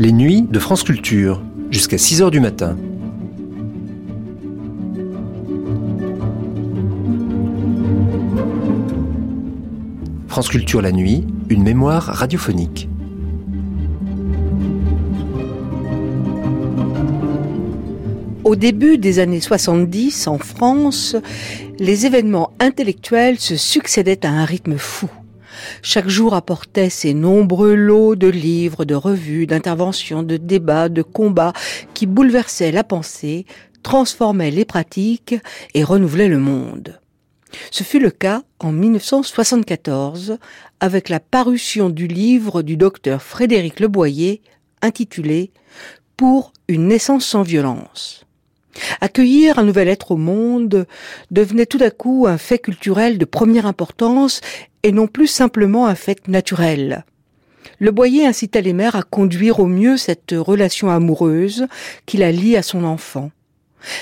Les nuits de France Culture, jusqu'à 6h du matin. France Culture la nuit, une mémoire radiophonique. Au début des années 70, en France, les événements intellectuels se succédaient à un rythme fou. Chaque jour apportait ses nombreux lots de livres, de revues, d'interventions, de débats, de combats qui bouleversaient la pensée, transformaient les pratiques et renouvelaient le monde. Ce fut le cas en 1974 avec la parution du livre du docteur Frédéric Leboyer intitulé Pour une naissance sans violence. Accueillir un nouvel être au monde devenait tout à coup un fait culturel de première importance et non plus simplement un fait naturel. Le Boyer incita les mères à conduire au mieux cette relation amoureuse qui la lie à son enfant.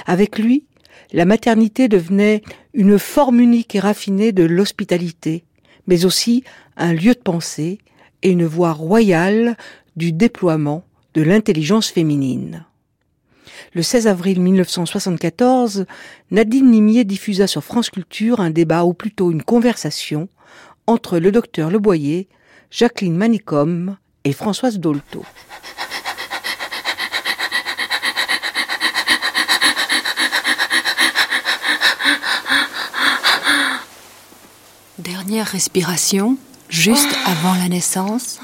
Avec lui, la maternité devenait une forme unique et raffinée de l'hospitalité, mais aussi un lieu de pensée et une voie royale du déploiement de l'intelligence féminine. Le 16 avril 1974, Nadine Nimier diffusa sur France Culture un débat ou plutôt une conversation entre le docteur Leboyer, Jacqueline Manicom et Françoise Dolto. Dernière respiration, juste avant la naissance.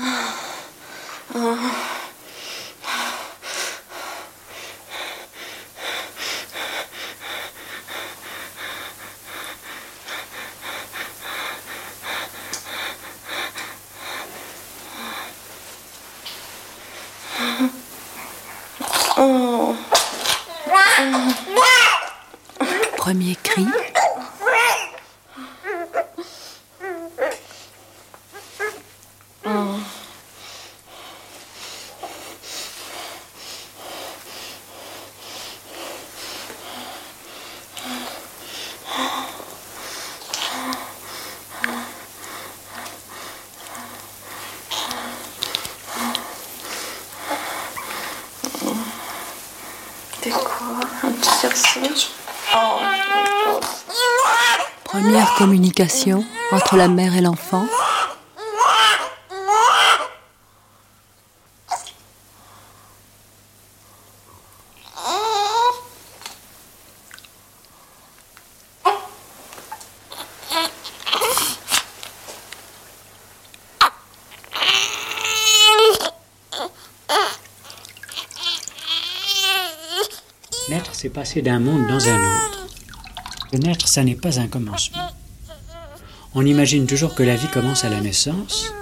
Premier cri. Première entre la mère et l'enfant. Naître, c'est passer d'un monde dans un autre. naître, ça n'est pas un commencement. On imagine toujours que la vie commence à la naissance.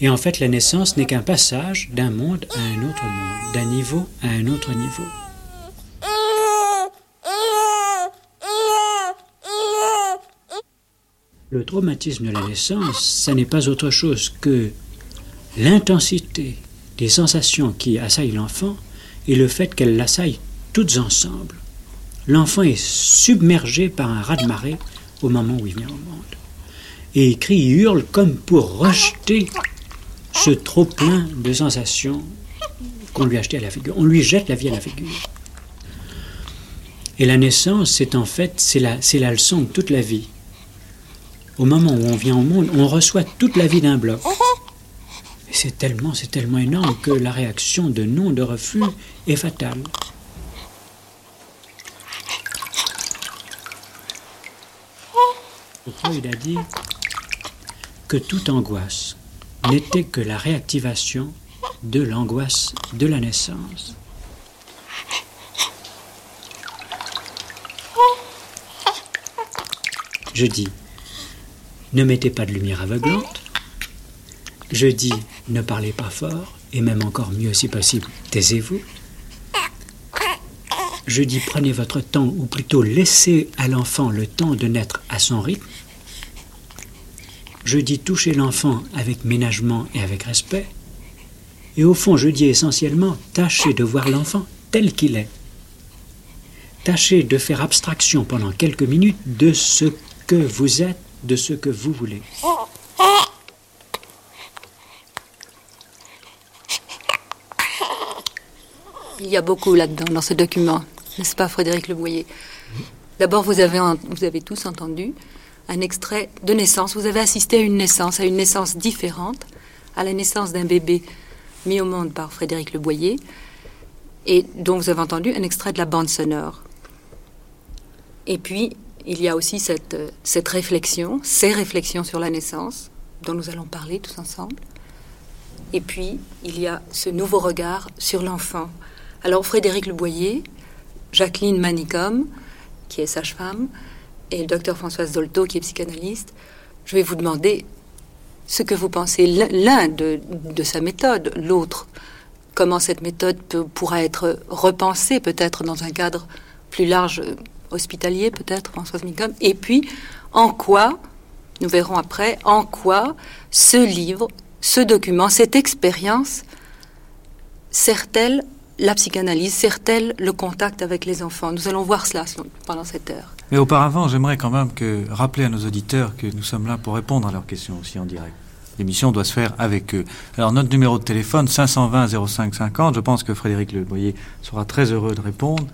Et en fait, la naissance n'est qu'un passage d'un monde à un autre monde, d'un niveau à un autre niveau. Le traumatisme de la naissance, ça n'est pas autre chose que l'intensité des sensations qui assaillent l'enfant et le fait qu'elles l'assaillent toutes ensemble. L'enfant est submergé par un raz-de-marée au moment où il vient au monde. Et il crie, il hurle comme pour rejeter ce trop-plein de sensations qu'on lui a acheté à la figure. On lui jette la vie à la figure. Et la naissance, c'est en fait, c'est la, la leçon de toute la vie. Au moment où on vient au monde, on reçoit toute la vie d'un bloc. C'est tellement, c'est tellement énorme que la réaction de non, de refus est fatale. Freud a dit que toute angoisse n'était que la réactivation de l'angoisse de la naissance. Je dis, ne mettez pas de lumière aveuglante. Je dis, ne parlez pas fort, et même encore mieux si possible, taisez-vous. Je dis, prenez votre temps, ou plutôt laissez à l'enfant le temps de naître à son rythme. Je dis, touchez l'enfant avec ménagement et avec respect. Et au fond, je dis essentiellement, tâchez de voir l'enfant tel qu'il est. Tâchez de faire abstraction pendant quelques minutes de ce que vous êtes, de ce que vous voulez. Il y a beaucoup là-dedans, dans ce document, n'est-ce pas, Frédéric Leboyer D'abord, vous avez, vous avez tous entendu un extrait de naissance. Vous avez assisté à une naissance, à une naissance différente, à la naissance d'un bébé mis au monde par Frédéric Leboyer, et dont vous avez entendu un extrait de la bande sonore. Et puis, il y a aussi cette, cette réflexion, ces réflexions sur la naissance, dont nous allons parler tous ensemble. Et puis, il y a ce nouveau regard sur l'enfant. Alors, Frédéric Leboyer, Jacqueline Manicom, qui est sage-femme, et le docteur Françoise Dolto, qui est psychanalyste, je vais vous demander ce que vous pensez l'un de, de, sa méthode, l'autre, comment cette méthode pourra être repensée peut-être dans un cadre plus large, hospitalier peut-être, Françoise Micom, et puis en quoi, nous verrons après, en quoi ce livre, ce document, cette expérience sert-elle la psychanalyse, sert-elle le contact avec les enfants? Nous allons voir cela pendant cette heure. Mais auparavant, j'aimerais quand même que, rappeler à nos auditeurs que nous sommes là pour répondre à leurs questions aussi en direct. L'émission doit se faire avec eux. Alors notre numéro de téléphone 520 05 50, je pense que Frédéric Leboyer sera très heureux de répondre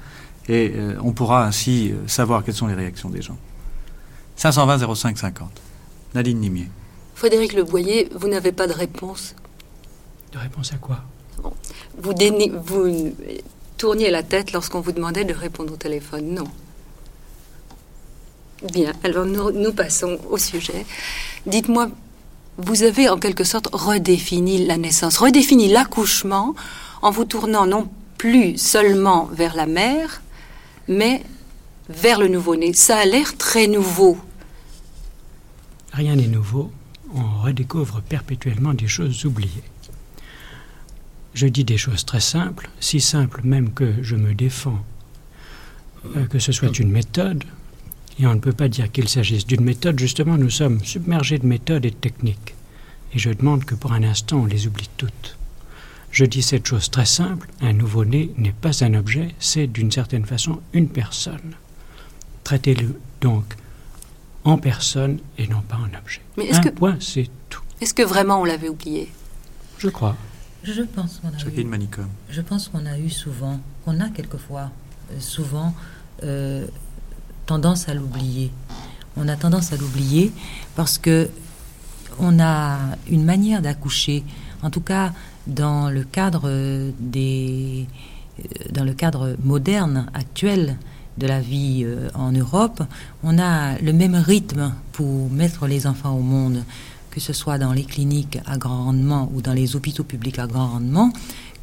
et euh, on pourra ainsi euh, savoir quelles sont les réactions des gens. 520 05 50. Nadine Nimier. Frédéric Leboyer, vous n'avez pas de réponse? De réponse à quoi? Vous, tourniez la tête lorsqu'on vous demandait de répondre au téléphone. Non. Bien, alors nous, passons au sujet. Dites-moi, vous avez en quelque sorte redéfini la naissance, redéfini l'accouchement en vous tournant non plus seulement vers la mère, mais vers le nouveau-né. Ça a l'air très nouveau. Rien n'est nouveau. On redécouvre perpétuellement des choses oubliées. Je dis des choses très simples, si simples même que je me défends euh, que ce soit une méthode, et on ne peut pas dire qu'il s'agisse d'une méthode, justement nous sommes submergés de méthodes et de techniques, et je demande que pour un instant on les oublie toutes. Je dis cette chose très simple, un nouveau-né n'est pas un objet, c'est d'une certaine façon une personne. Traitez-le donc en personne et non pas en objet. Mais est-ce un que... point, c'est tout. Est-ce que vraiment on l'avait oublié? Je crois. Je pense qu'on a eu, Je pense qu'on a eu souvent, qu'on a quelquefois euh, souvent euh, tendance à l'oublier. On a tendance à l'oublier parce que on a une manière d'accoucher, en tout cas dans le cadre des, euh, dans le cadre moderne actuel de la vie en Europe, on a le même rythme pour mettre les enfants au monde que ce soit dans les cliniques à grand rendement ou dans les hôpitaux publics à grand rendement,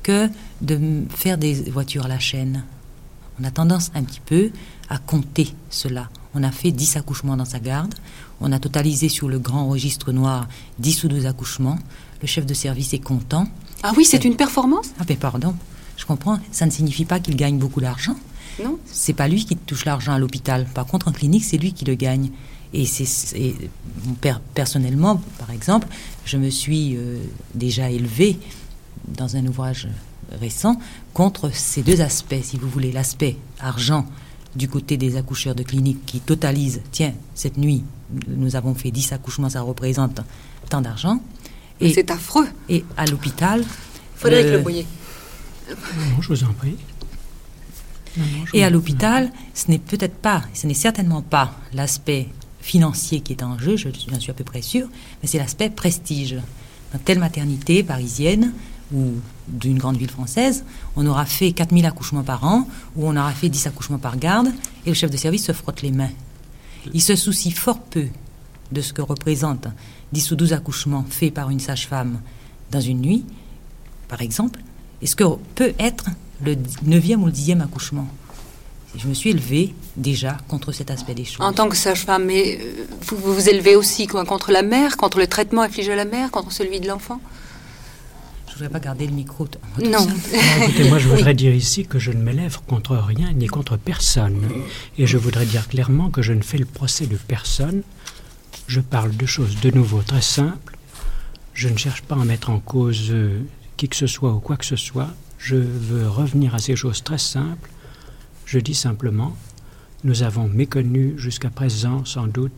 que de faire des voitures à la chaîne. On a tendance un petit peu à compter cela. On a fait 10 accouchements dans sa garde, on a totalisé sur le grand registre noir 10 ou 12 accouchements, le chef de service est content. Ah oui, c'est une performance? Ah ben pardon, je comprends, ça ne signifie pas qu'il gagne beaucoup d'argent. Non. C'est pas lui qui touche l'argent à l'hôpital. Par contre, en clinique, c'est lui qui le gagne. Et c'est personnellement, par exemple, je me suis euh, déjà élevé dans un ouvrage récent contre ces deux aspects, si vous voulez, l'aspect argent du côté des accoucheurs de clinique qui totalisent, tiens, cette nuit, nous avons fait 10 accouchements, ça représente tant d'argent. Et c'est affreux. Et à l'hôpital. Frédéric Le Boyer. Non, je vous en prie. et à l'hôpital, ce n'est peut-être pas, ce n'est certainement pas l'aspect financier qui est en jeu, j'en suis à peu près sûr, mais c'est l'aspect prestige. Dans telle maternité parisienne ou d'une grande ville française, on aura fait 4000 accouchements par an, ou on aura fait 10 accouchements par garde, et le chef de service se frotte les mains. Il se soucie fort peu de ce que représentent 10 ou 12 accouchements faits par une sage-femme dans une nuit, par exemple, et ce que peut être le 9e ou le 10e accouchement je me suis élevée déjà contre cet aspect des choses. En tant que sage-femme, mais euh, vous, vous élevez aussi contre la mère, contre le traitement infligé à la mère, contre celui de l'enfant? Je ne voudrais pas garder le micro. Non. écoutez, moi je voudrais dire ici que je ne m'élève contre rien ni contre personne. Et je voudrais dire clairement que je ne fais le procès de personne. Je parle de choses de nouveau très simples. Je ne cherche pas à mettre en cause euh, qui que ce soit ou quoi que ce soit. Je veux revenir à ces choses très simples je dis simplement, nous avons méconnu jusqu'à présent sans doute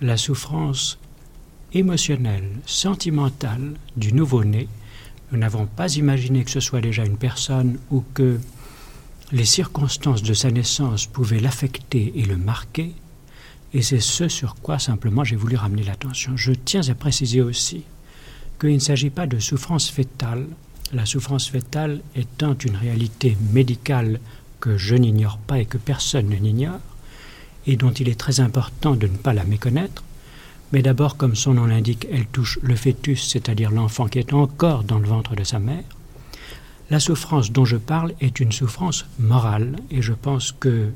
la souffrance émotionnelle, sentimentale du nouveau-né, Nous n'avons pas imaginé que ce soit déjà une personne ou que les circonstances de sa naissance pouvaient l'affecter et le marquer, et c'est ce sur quoi simplement j'ai voulu ramener l'attention. Je tiens à préciser aussi qu'il ne s'agit pas de souffrance fétale, la souffrance fétale étant une réalité médicale que je n'ignore pas et que personne ne n'ignore, et dont il est très important de ne pas la méconnaître, mais d'abord, comme son nom l'indique, elle touche le fœtus, c'est-à-dire l'enfant qui est encore dans le ventre de sa mère. La souffrance dont je parle est une souffrance morale, et je pense que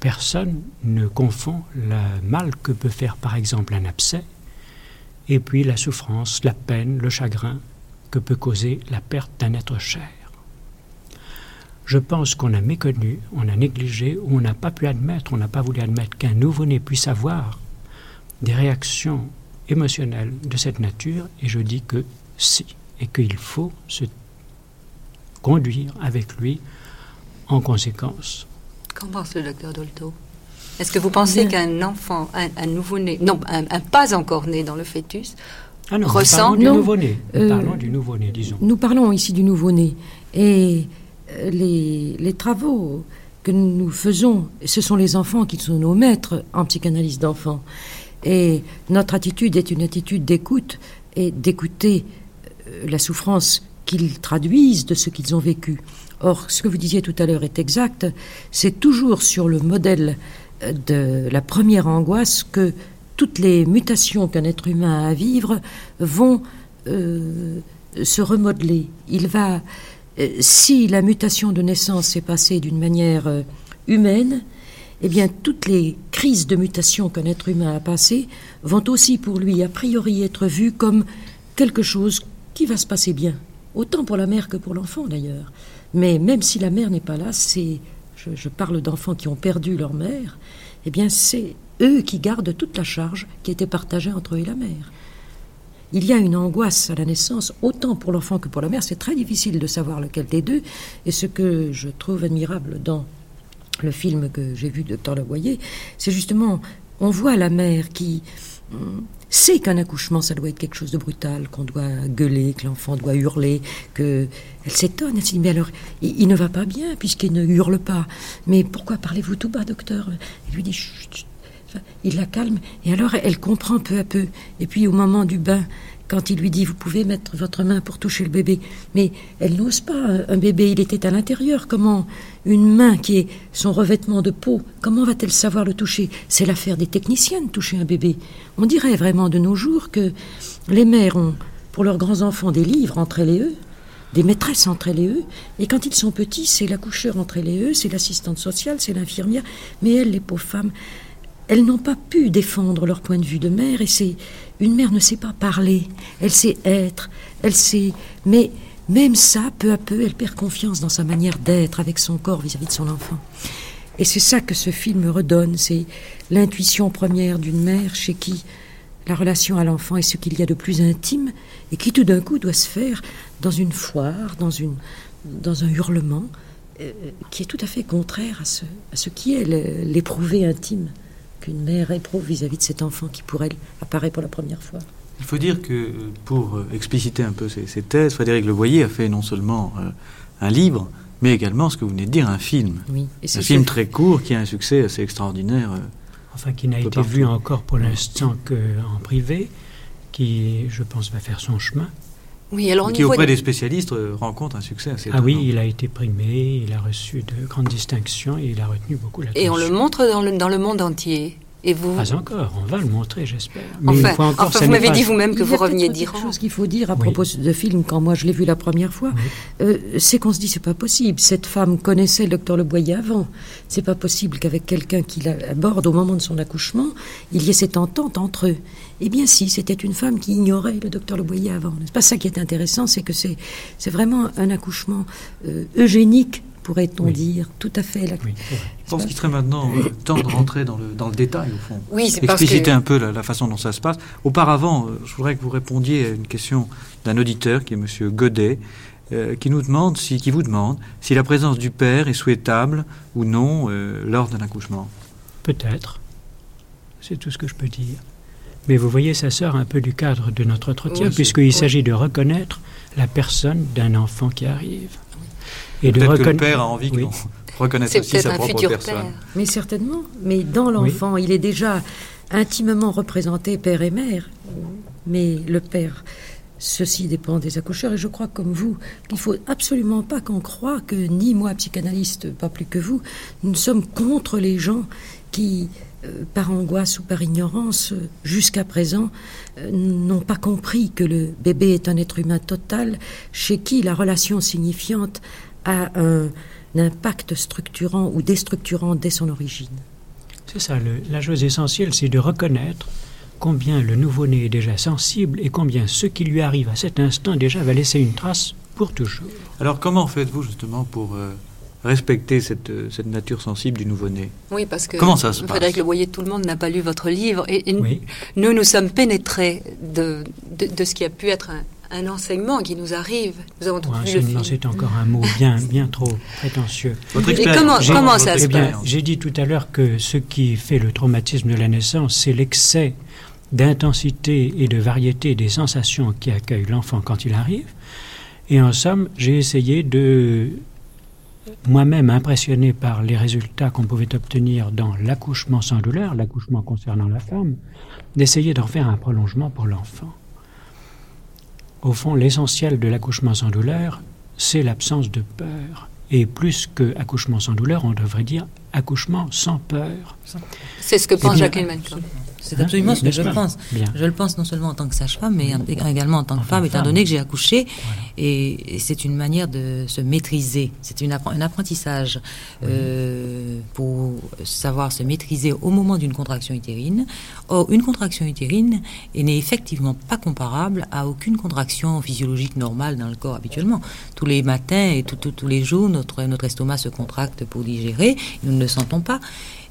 personne ne confond le mal que peut faire par exemple un abcès, et puis la souffrance, la peine, le chagrin que peut causer la perte d'un être cher. Je pense qu'on a méconnu, on a négligé, ou on n'a pas pu admettre, on n'a pas voulu admettre qu'un nouveau-né puisse avoir des réactions émotionnelles de cette nature, et je dis que si, et qu'il faut se conduire avec lui en conséquence. Qu'en pense le docteur Dolto? Est-ce que vous pensez qu'un enfant, un, nouveau-né, non, un, pas encore né dans le fœtus, ah non, ressent... du nouveau-né. Euh, parlons du nouveau-né, disons. Nous parlons ici du nouveau-né. Et les, les travaux que nous faisons, ce sont les enfants qui sont nos maîtres en psychanalyse d'enfants. Et notre attitude est une attitude d'écoute et d'écouter euh, la souffrance qu'ils traduisent de ce qu'ils ont vécu. Or, ce que vous disiez tout à l'heure est exact, c'est toujours sur le modèle euh, de la première angoisse que toutes les mutations qu'un être humain a à vivre vont euh, se remodeler. Il va, si la mutation de naissance s'est passée d'une manière humaine, eh bien, toutes les crises de mutation qu'un être humain a passées vont aussi pour lui, a priori, être vues comme quelque chose qui va se passer bien. Autant pour la mère que pour l'enfant, d'ailleurs. Mais même si la mère n'est pas là, c'est. Je, parle d'enfants qui ont perdu leur mère, eh bien, c'est eux qui gardent toute la charge qui était partagée entre eux et la mère. Il y a une angoisse à la naissance, autant pour l'enfant que pour la mère. C'est très difficile de savoir lequel des deux. Et ce que je trouve admirable dans le film que j'ai vu de Docteur Levoyer, c'est justement, on voit la mère qui hum, sait qu'un accouchement, ça doit être quelque chose de brutal, qu'on doit gueuler, que l'enfant doit hurler, que elle s'étonne, elle se dit mais alors il, ne va pas bien puisqu'il ne hurle pas. Mais pourquoi parlez-vous tout bas, docteur? Il lui dit chut, il la calme et alors elle comprend peu à peu. Et puis au moment du bain, quand il lui dit Vous pouvez mettre votre main pour toucher le bébé. Mais elle n'ose pas. Un bébé, il était à l'intérieur. Comment une main qui est son revêtement de peau, comment va-t-elle savoir le toucher? C'est l'affaire des techniciens de toucher un bébé. On dirait vraiment de nos jours que les mères ont, pour leurs grands-enfants, des livres entre elles et eux des maîtresses entre elles et eux. Et quand ils sont petits, c'est l'accoucheur entre elles et eux, c'est l'assistante sociale, c'est l'infirmière. Mais elles, les pauvres femmes, elles n'ont pas pu défendre leur point de vue de mère et c'est une mère ne sait pas parler, elle sait être, elle sait mais même ça peu à peu elle perd confiance dans sa manière d'être avec son corps vis-à-vis de son enfant. Et c'est ça que ce film redonne, c'est l'intuition première d'une mère chez qui la relation à l'enfant est ce qu'il y a de plus intime et qui tout d'un coup doit se faire dans une foire, dans une dans un hurlement euh, qui est tout à fait contraire à ce, à ce qui est l'éprouvé intime qu'une mère éprouve vis-à-vis de cet enfant qui, pour elle, apparaît pour la première fois. Il faut dire que, euh, pour euh, expliciter un peu ces, thèses, Frédéric Levoyer a fait non seulement euh, un livre, mais également, ce que vous venez de dire, un film. Oui, un film très court qui a un succès assez extraordinaire. enfin, qui n'a été vu encore pour l'instant qu'en privé, qui, je pense, va faire son chemin. Oui, alors qui auprès des spécialistes rencontre un succès assez Ah oui, il a été primé, il a reçu de grandes distinctions et il a retenu beaucoup l'attention. Et on le montre dans le, dans le monde entier. Et vous Pas encore, on va le montrer, j'espère. Mais enfin, fois encore, vous m'avez dit vous-même que vous reveniez d'Iran. Quelque chose qu'il faut dire à propos de film, quand moi je l'ai vu la première fois, euh, c'est qu'on se dit c'est pas possible. Cette femme connaissait le docteur Le Boyer avant. C'est pas possible qu'avec quelqu'un qui l'aborde au moment de son accouchement, il y ait cette entente entre eux. Eh bien si, c'était une femme qui ignorait le docteur Le Boyer avant. C'est pas? Ça qui est intéressant, c'est que c'est vraiment un accouchement euh, eugénique pourrait-on dire, tout à fait. Oui, je pense qu'il serait maintenant euh, temps de rentrer dans le, dans le détail, au fond. Oui, c'est Expliciter un peu la, façon dont ça se passe. Auparavant, euh, je voudrais que vous répondiez à une question d'un auditeur, qui est M. Godet, euh, qui nous demande, si, qui vous demande, si la présence du père est souhaitable ou non lors d'un accouchement. Peut-être. C'est tout ce que je peux dire. Mais vous voyez, ça sort un peu du cadre de notre entretien, puisqu'il s'agit de reconnaître la personne d'un enfant qui arrive. Et reconnaître. Que le père a envie qu'on reconnaisse aussi sa propre personne. Mais certainement. Mais dans l'enfant, il est déjà intimement représenté père et mère. Mais le père, ceci dépend des accoucheurs. Et je crois, comme vous, qu'il faut absolument pas qu'on croie que ni moi, psychanalyste, pas plus que vous, nous sommes contre les gens qui euh, par angoisse ou par ignorance, euh, jusqu'à présent, euh, n'ont pas compris que le bébé est un être humain total, chez qui la relation signifiante a un, impact structurant ou déstructurant dès son origine. C'est ça, la chose essentielle, c'est de reconnaître combien le nouveau-né est déjà sensible et combien ce qui lui arrive à cet instant déjà va laisser une trace pour toujours. Alors comment faites-vous justement pour respecter cette, euh, cette nature sensible du nouveau-né? Oui, parce que Comment ça se Frédéric Le Boyer, tout le monde n'a pas lu votre livre. Et, nous, nous sommes pénétrés de, de, ce qui a pu être un, enseignement qui nous arrive. Nous avons c'est encore un mot bien, bien trop prétentieux. et comment, comment ça se eh passe J'ai dit tout à l'heure que ce qui fait le traumatisme de la naissance, c'est l'excès d'intensité et de variété des sensations qui accueillent l'enfant quand il arrive. Et en somme, j'ai essayé de moi-même impressionné par les résultats qu'on pouvait obtenir dans l'accouchement sans douleur, l'accouchement concernant la femme, d'essayer d'en faire un prolongement pour l'enfant. Au fond, l'essentiel de l'accouchement sans douleur, c'est l'absence de peur. Et plus que accouchement sans douleur, on devrait dire accouchement sans peur. C'est ce que pense Jacqueline Malcolm. C'est absolument ce que je pense. Je le pense non seulement en tant que sage-femme, mais également en tant que femme, étant donné que j'ai accouché. Et, c'est une manière de se maîtriser. C'est un apprentissage euh, pour savoir se maîtriser au moment d'une contraction utérine. Or, une contraction utérine n'est effectivement pas comparable à aucune contraction physiologique normale dans le corps habituellement. Tous les matins et tous les jours, notre, notre estomac se contracte pour digérer. Nous ne le sentons pas.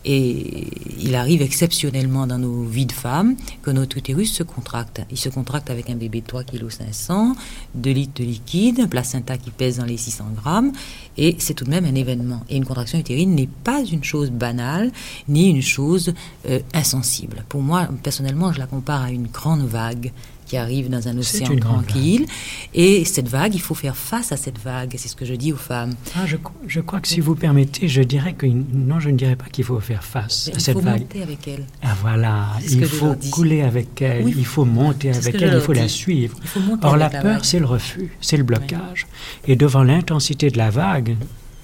Et il arrive exceptionnellement dans nos vies de femmes que notre utérus se contracte. Il se contracte avec un bébé de 3 kg 500, 2 litres de liquide, un placenta qui pèse dans les 600 grammes, et c'est tout de même un événement. Et une contraction utérine n'est pas une chose banale, ni une chose euh, insensible. Pour moi, personnellement, je la compare à une grande vague qui arrive dans un océan tranquille. Et cette vague, il faut faire face à cette vague. C'est ce que je dis aux femmes. Ah, je, je, crois que si vous permettez, je dirais que non, je ne dirais pas qu'il faut faire face à cette vague. Il faut monter avec elle. Ah voilà, il faut couler avec elle, il faut monter avec elle, il faut la suivre. Or la, peur, c'est le refus, c'est le blocage. Et devant l'intensité de la vague,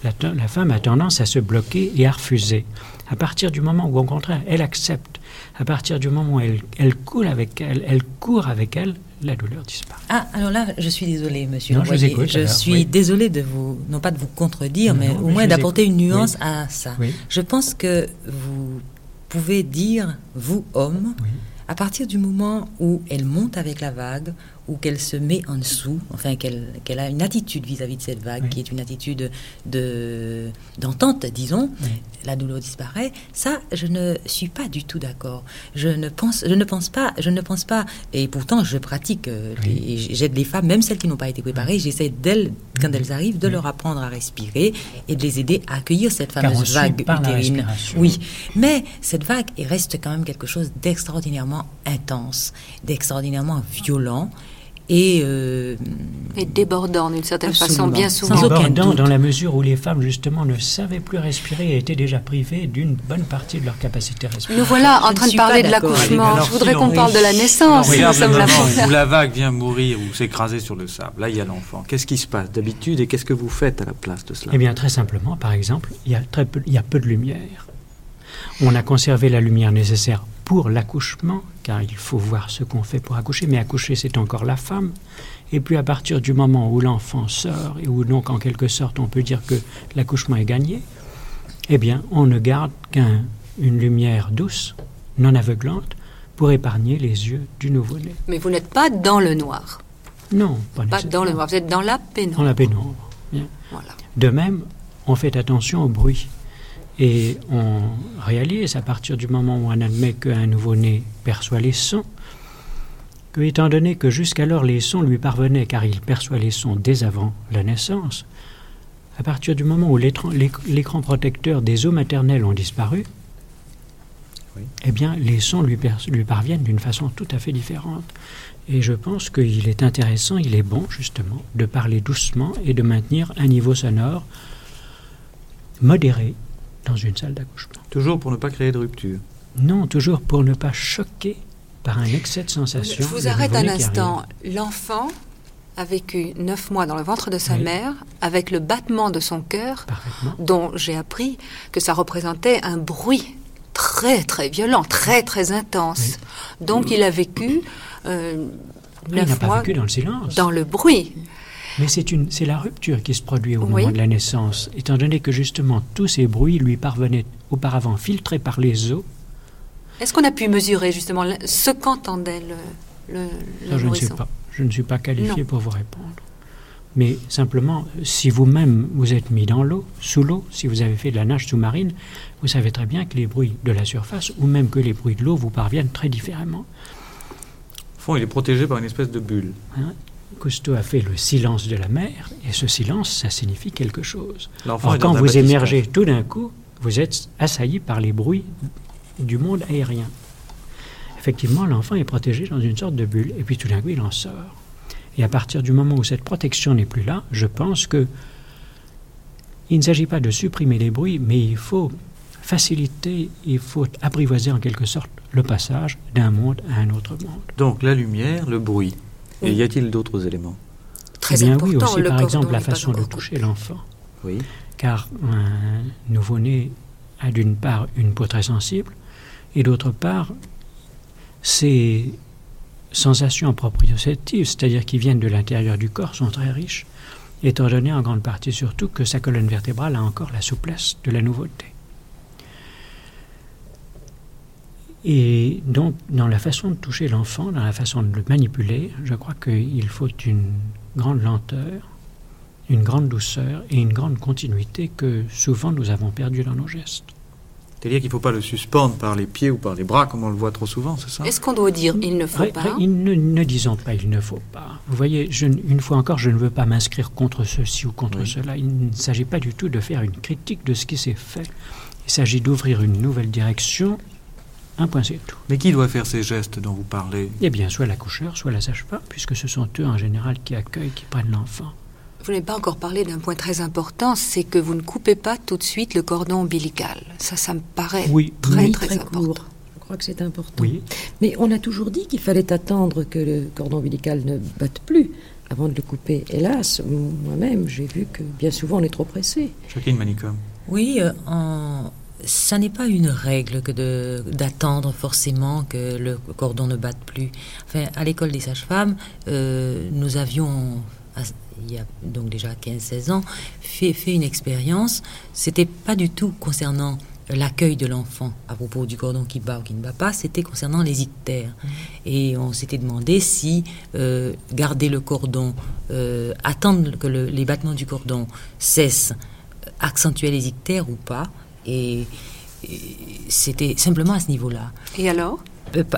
la, la femme a tendance à se bloquer et à refuser. À partir du moment où, au contraire, elle accepte à partir du moment où elle, elle coule avec elle, elle court avec elle, la douleur disparaît. Ah, alors là, je suis désolée, monsieur. Non, je, je suis désolée de vous, non pas de vous contredire, mais au moins d'apporter une nuance à ça. Je pense que vous pouvez dire, vous, homme, à partir du moment où elle monte avec la vague, ou qu'elle se met en dessous, enfin qu'elle a une attitude vis-à-vis de cette vague, qui est une attitude de d'entente, disons, la douleur disparaît. Ça, je ne suis pas du tout d'accord. Je ne pense, je ne pense pas, je ne pense pas. Et pourtant, je pratique. Euh, j'aide les femmes, même celles qui n'ont pas été préparées. J'essaie d'elles, quand elles arrivent, de leur apprendre à respirer et de les aider à accueillir cette fameuse vague utérine. Oui, mais cette vague reste quand même quelque chose d'extraordinairement intense, d'extraordinairement violent et, euh, et débordant d'une certaine façon, bien souvent. débordant dans la mesure où les femmes, justement, ne savaient plus respirer et étaient déjà privées d'une bonne partie de leur capacité respiratoire. Nous voilà en train de parler de l'accouchement. Je voudrais qu'on parle de la naissance. Moment où la vague vient mourir ou s'écraser sur le sable. Là, il y a l'enfant. Qu'est-ce qui se passe d'habitude et qu'est-ce que vous faites à la place de cela? Eh bien, très simplement, par exemple, il y a, très peu, il y a peu de lumière. On a conservé la lumière nécessaire pour l'accouchement, car il faut voir ce qu'on fait pour accoucher, mais accoucher c'est encore la femme. Et puis à partir du moment où l'enfant sort, et où donc en quelque sorte on peut dire que l'accouchement est gagné, eh bien on ne garde qu'une lumière douce, non aveuglante, pour épargner les yeux du nouveau-né. Mais vous n'êtes pas dans le noir. Non, pas, pas dans le noir, vous êtes dans la pénombre. Dans la pénombre, bien. Voilà. De même, on fait attention au bruit. Et on réalise, à partir du moment où on admet qu'un nouveau-né perçoit les sons, que, étant donné que jusqu'alors les sons lui parvenaient car il perçoit les sons dès avant la naissance, à partir du moment où l'écran protecteur des eaux maternelles ont disparu, eh bien, les sons lui, lui parviennent d'une façon tout à fait différente. Et je pense qu'il est intéressant, il est bon justement, de parler doucement et de maintenir un niveau sonore modéré dans une salle d'accouchement. Toujours pour ne pas créer de rupture Non, toujours pour ne pas choquer par un excès de sensation. Je vous arrête un instant. L'enfant a vécu neuf mois dans le ventre de sa mère avec le battement de son cœur, dont j'ai appris que ça représentait un bruit très très violent, très très intense. Donc il a vécu euh, neuf pas mois vécu dans le silence, dans le bruit. Mais c'est la rupture qui se produit au moment de la naissance, étant donné que justement tous ces bruits lui parvenaient auparavant filtrés par les os. Est-ce qu'on a pu mesurer justement ce qu'entendait le, le, Ça, je ne sais pas. Je ne suis pas qualifié pour vous répondre. Mais simplement, si vous-même vous êtes mis dans l'eau, sous l'eau, si vous avez fait de la nage sous-marine, vous savez très bien que les bruits de la surface, ou même que les bruits de l'eau, vous parviennent très différemment. Au fond, il est protégé par une espèce de bulle. Hein? Cousteau a fait le silence de la mer, et ce silence, ça signifie quelque chose. Or, quand vous émergez tout d'un coup, vous êtes assailli par les bruits du monde aérien. Effectivement, l'enfant est protégé dans une sorte de bulle, et puis tout d'un coup, il en sort. Et à partir du moment où cette protection n'est plus là, je pense que il ne s'agit pas de supprimer les bruits, mais il faut faciliter, il faut apprivoiser en quelque sorte le passage d'un monde à un autre monde. Donc la lumière, le bruit. Et y a-t-il d'autres éléments? Très eh bien, important, oui, aussi le par exemple la façon de toucher l'enfant. Oui. Car un nouveau-né a d'une part une peau très sensible, et d'autre part, ses sensations proprioceptives, c'est-à-dire qui viennent de l'intérieur du corps, sont très riches, étant donné en grande partie surtout que sa colonne vertébrale a encore la souplesse de la nouveauté. Et donc, dans la façon de toucher l'enfant, dans la façon de le manipuler, je crois qu'il faut une grande lenteur, une grande douceur et une grande continuité que souvent nous avons perdu dans nos gestes. C'est-à-dire qu'il ne faut pas le suspendre par les pieds ou par les bras, comme on le voit trop souvent, c'est ça? Est-ce qu'on doit dire il ne faut pas? ne, ne, disons pas il ne faut pas. Vous voyez, je, une fois encore, je ne veux pas m'inscrire contre ceci ou contre cela. Il ne s'agit pas du tout de faire une critique de ce qui s'est fait. Il s'agit d'ouvrir une nouvelle direction. Un point, c'est tout. Mais qui doit faire ces gestes dont vous parlez? Eh bien, soit l'accoucheur, soit la sage-femme, puisque ce sont eux en général qui accueillent, qui prennent l'enfant. Vous n'avez pas encore parlé d'un point très important, c'est que vous ne coupez pas tout de suite le cordon ombilical. Ça, ça me paraît oui. très, oui, très, très important. Court. Je crois que c'est important. Oui. Mais on a toujours dit qu'il fallait attendre que le cordon ombilical ne batte plus avant de le couper. Hélas, moi-même, j'ai vu que bien souvent on est trop pressé. Jacqueline Manicom. Oui, euh, en... ça n'est pas une règle que de, d'attendre forcément que le cordon ne batte plus. Enfin, à l'école des sages-femmes, euh, nous avions il y a donc déjà 15-16 ans, fait, fait une expérience. C'était pas du tout concernant l'accueil de l'enfant à propos du cordon qui bat ou qui ne bat pas, c'était concernant les ictères. Mmh. Et on s'était demandé si euh, garder le cordon, euh, attendre que le, les battements du cordon cessent, accentuer les ictères ou pas. Et, et c'était simplement à ce niveau-là. Et alors?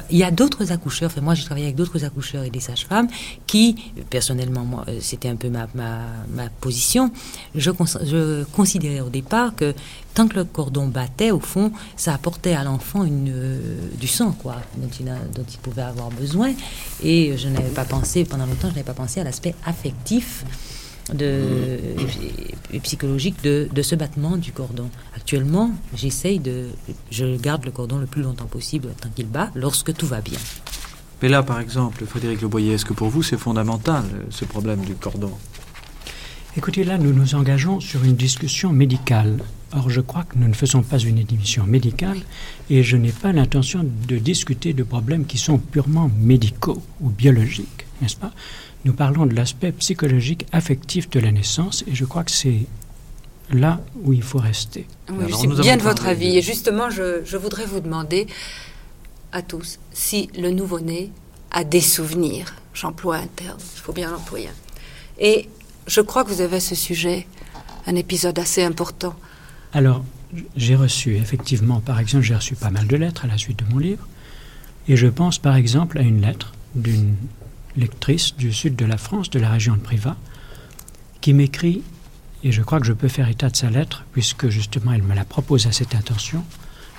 Il y a d'autres accoucheurs, enfin moi j'ai travaillé avec d'autres accoucheurs et des sages-femmes qui, personnellement, moi, c'était un peu ma, ma, ma position, je, je, considérais au départ que tant que le cordon battait, au fond, ça apportait à l'enfant une euh, du sang, quoi, dont il, a, dont il pouvait avoir besoin. Et je n'avais pas pensé, pendant longtemps, je n'avais pas pensé à l'aspect affectif de, et psychologique de, de, ce battement du cordon. Actuellement, j'essaye de. Je garde le cordon le plus longtemps possible tant qu'il bat, lorsque tout va bien. Mais là, par exemple, Frédéric Leboyer, est-ce que pour vous c'est fondamental, ce problème du cordon? Écoutez, là, nous nous engageons sur une discussion médicale. Or, je crois que nous ne faisons pas une émission médicale et je n'ai pas l'intention de discuter de problèmes qui sont purement médicaux ou biologiques, n'est-ce pas? Nous parlons de l'aspect psychologique, affectif de la naissance, et je crois que c'est là où il faut rester. Oui, je suis bien de votre avis. De... Et justement, je, je, voudrais vous demander à tous si le nouveau-né a des souvenirs. J'emploie un terme, il faut bien l'employer. Et je crois que vous avez à ce sujet un épisode assez important. Alors, j'ai reçu, effectivement, par exemple, j'ai reçu pas mal de lettres à la suite de mon livre, et je pense par exemple à une lettre d'une lectrice du sud de la France, de la région de Privas, qui m'écrit, et je crois que je peux faire état de sa lettre, puisque justement elle me la propose à cette intention,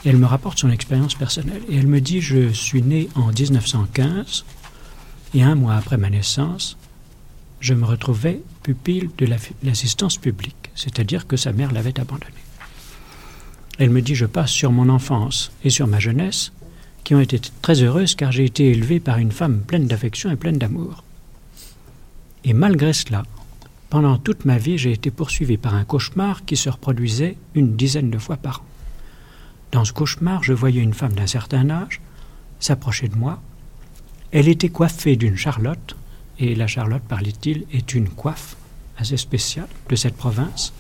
elle me rapporte son expérience personnelle. Et elle me dit, je suis né en 1915, et un mois après ma naissance, je me retrouvais pupille de l'assistance publique, c'est-à-dire que sa mère l'avait abandonné. Elle me dit, je passe sur mon enfance et sur ma jeunesse, qui ont été très heureuses car j'ai été élevé par une femme pleine d'affection et pleine d'amour. Et malgré cela, pendant toute ma vie, j'ai été poursuivi par un cauchemar qui se reproduisait une dizaine de fois par an. Dans ce cauchemar, je voyais une femme d'un certain âge s'approcher de moi. Elle était coiffée d'une charlotte, et la charlotte, parlait-il, est une coiffe assez spéciale de cette province,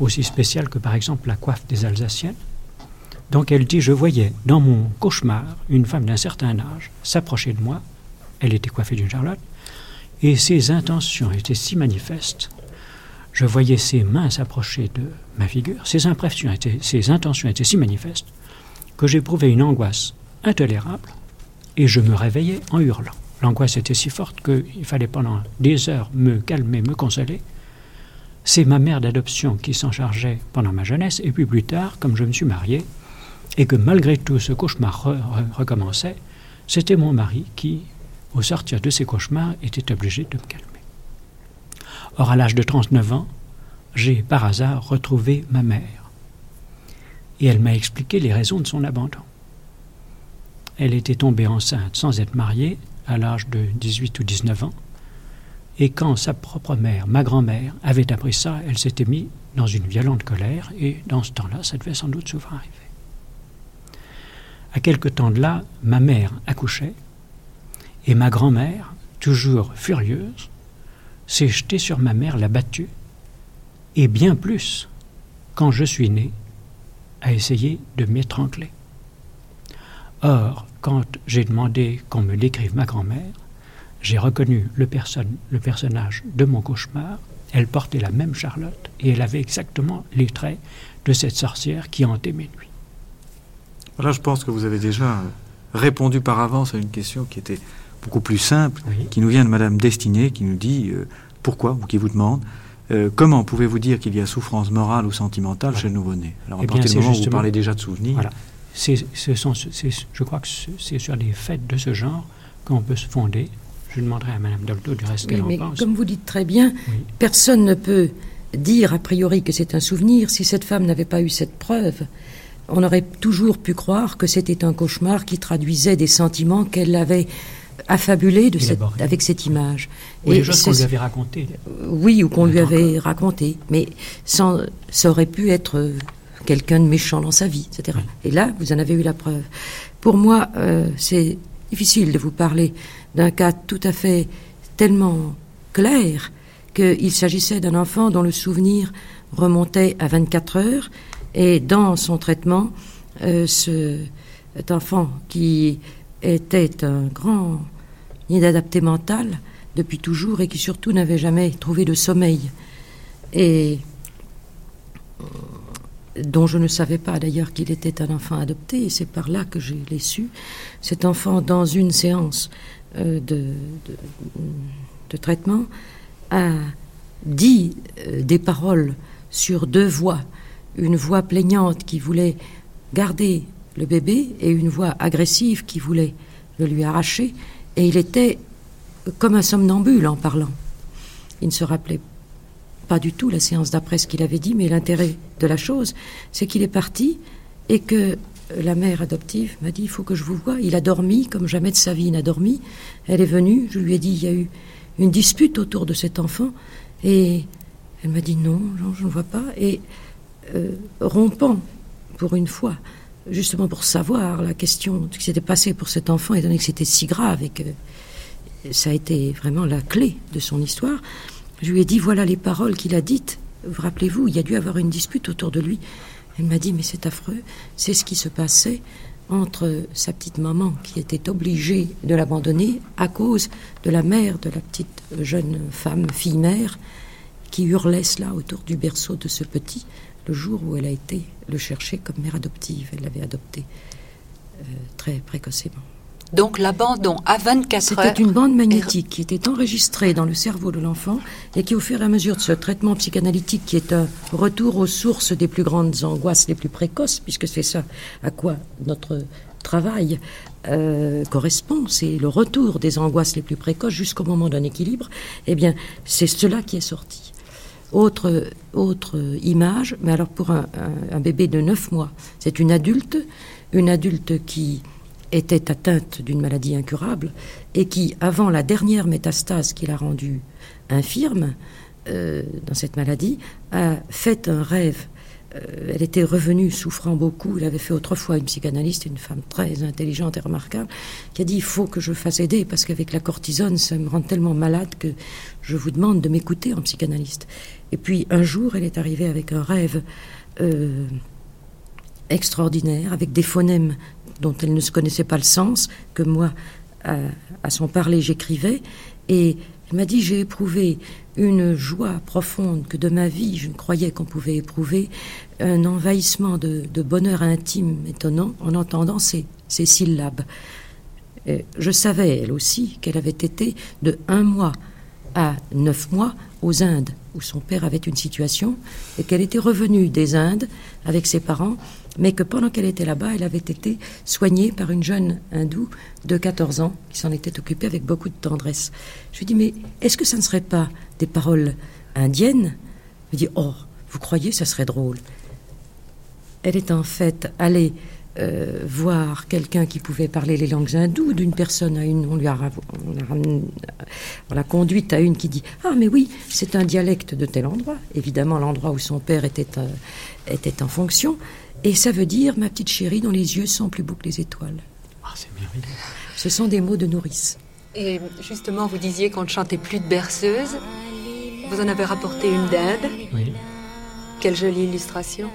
aussi spéciale que par exemple la coiffe des Alsaciennes. Donc elle dit, je voyais dans mon cauchemar une femme d'un certain âge s'approcher de moi, elle était coiffée d'une charlotte, et ses intentions étaient si manifestes. Je voyais ses mains s'approcher de ma figure, ses impressions étaient, intentions étaient si manifestes que j'éprouvais une angoisse intolérable et je me réveillais en hurlant. L'angoisse était si forte qu'il fallait pendant des heures me calmer, me consoler. C'est ma mère d'adoption qui s'en chargeait pendant ma jeunesse, et puis plus tard, comme je me suis marié, et que malgré tout ce cauchemar recommençait, c'était mon mari qui, au sortir de ses cauchemars, était obligé de me calmer. Or, à l'âge de 39 ans, j'ai par hasard retrouvé ma mère. Et elle m'a expliqué les raisons de son abandon. Elle était tombée enceinte sans être mariée à l'âge de 18 ou 19 ans. Et quand sa propre mère, ma grand-mère, avait appris ça, elle s'était mise dans une violente colère, et dans ce temps-là, ça devait sans doute souvent arriver. À quelque temps de là, ma mère accouchait, et ma grand-mère, toujours furieuse, s'est jetée sur ma mère, l'a battue, et bien plus, quand je suis né, a essayé de m'étrangler. Or, quand j'ai demandé qu'on me décrive ma grand-mère, j'ai reconnu le, personnage de mon cauchemar. Elle portait la même Charlotte et elle avait exactement les traits de cette sorcière qui hantait mes nuits. Voilà, je pense que vous avez déjà répondu par avance à une question qui était beaucoup plus simple, qui nous vient de Madame Destinée, qui nous dit euh, pourquoi, ou qui vous demande euh, comment pouvez-vous dire qu'il y a souffrance morale ou sentimentale chez le nouveau-né? Alors, à eh partir du moment où vous parlez déjà de souvenirs. ce sont, je crois que c'est sur des faits de ce genre qu'on peut se fonder. Je demanderai à Madame Dolto du reste qu'elle en pense. Comme vous dites très bien, personne ne peut dire a priori que c'est un souvenir si cette femme n'avait pas eu cette preuve. On aurait toujours pu croire que c'était un cauchemar qui traduisait des sentiments qu'elle avait affabulé de cette, avec cette image. Ou et des choses qu'on lui avait racontées. Oui, ou qu'on lui avait raconté. Mais sans, ça aurait pu être euh, quelqu'un de méchant dans sa vie, etc. Et là, vous en avez eu la preuve. Pour moi, euh, c'est difficile de vous parler d'un cas tout à fait tellement clair qu'il s'agissait d'un enfant dont le souvenir remontait à 24 heures et dans son traitement, euh, ce, cet enfant qui était un grand inadapté mental depuis toujours et qui surtout n'avait jamais trouvé de sommeil. Et euh, dont je ne savais pas d'ailleurs qu'il était un enfant adopté, et c'est par là que je l'ai su. Cet enfant, dans une séance euh, de, traitement, a dit euh, des paroles sur deux voix. Une voix plaignante qui voulait garder le bébé et une voix agressive qui voulait le lui arracher, et il était comme un somnambule en parlant. Il ne se rappelait pas du tout la séance d'après ce qu'il avait dit, mais l'intérêt de la chose, c'est qu'il est parti et que la mère adoptive m'a dit il faut que je vous voie. Il a dormi comme jamais de sa vie il n'a dormi. Elle est venue, je lui ai dit il y a eu une dispute autour de cet enfant et elle m'a dit non, je ne vois pas. Et euh, rompant pour une fois justement pour savoir la question de ce qui s'était passé pour cet enfant, étant donné que c'était si grave et que ça a été vraiment la clé de son histoire, je lui ai dit voilà les paroles qu'il a dites. Vous rappelez-vous, il y a dû avoir une dispute autour de lui. Elle m'a dit mais c'est affreux, c'est ce qui se passait entre sa petite maman qui était obligée de l'abandonner à cause de la mère de la petite jeune femme, fille-mère, qui hurlait cela autour du berceau de ce petit le jour où elle a été le chercher comme mère adoptive. Elle l'avait adopté euh, très précocement. Donc l'abandon à 24 heures. C'était une bande magnétique qui était enregistrée dans le cerveau de l'enfant et qui, au fur et à mesure de ce traitement psychanalytique, qui est un retour aux sources des plus grandes angoisses les plus précoces, puisque c'est ça à quoi notre travail euh, correspond, c'est le retour des angoisses les plus précoces jusqu'au moment d'un équilibre, eh bien, c'est cela qui est sorti. Autre, autre image, mais alors pour un, bébé de 9 mois, c'est une adulte, une adulte qui était atteinte d'une maladie incurable et qui, avant la dernière métastase qui l'a rendue infirme euh, dans cette maladie, a fait un rêve. Euh, elle était revenue souffrant beaucoup. Il avait fait autrefois une psychanalyste, une femme très intelligente et remarquable, qui a dit il faut que je fasse aider parce qu'avec la cortisone, ça me rend tellement malade que je vous demande de m'écouter en psychanalyste. Et puis un jour, elle est arrivée avec un rêve. Euh, extraordinaire, avec des phonèmes dont elle ne se connaissait pas le sens, que moi, à, son parler, j'écrivais. Et elle m'a dit, j'ai éprouvé une joie profonde que de ma vie, je ne croyais qu'on pouvait éprouver, un envahissement de, bonheur intime étonnant en entendant ces, ces syllabes. je savais, elle aussi, qu'elle avait été de un mois à neuf mois aux Indes, où son père avait une situation, et qu'elle était revenue des Indes avec ses parents mais que pendant qu'elle était là-bas, elle avait été soignée par une jeune hindoue de 14 ans qui s'en était occupée avec beaucoup de tendresse. Je lui dis, mais est-ce que ça ne serait pas des paroles indiennes? Elle me dit, oh, vous croyez, ça serait drôle. Elle est en fait allée euh, voir quelqu'un qui pouvait parler les langues hindoues, d'une personne à une, on lui a, on l'a conduite à une qui dit ah mais oui c'est un dialecte de tel endroit, évidemment l'endroit où son père était euh, était en fonction, et ça veut dire, ma petite chérie, dont les yeux sont plus beaux que les étoiles. Ah, c'est merveilleux. Ce sont des mots de nourrice. Et justement, vous disiez qu'on ne chantait plus de berceuse. Vous en avez rapporté une d'Inde. Oui. Quelle jolie illustration.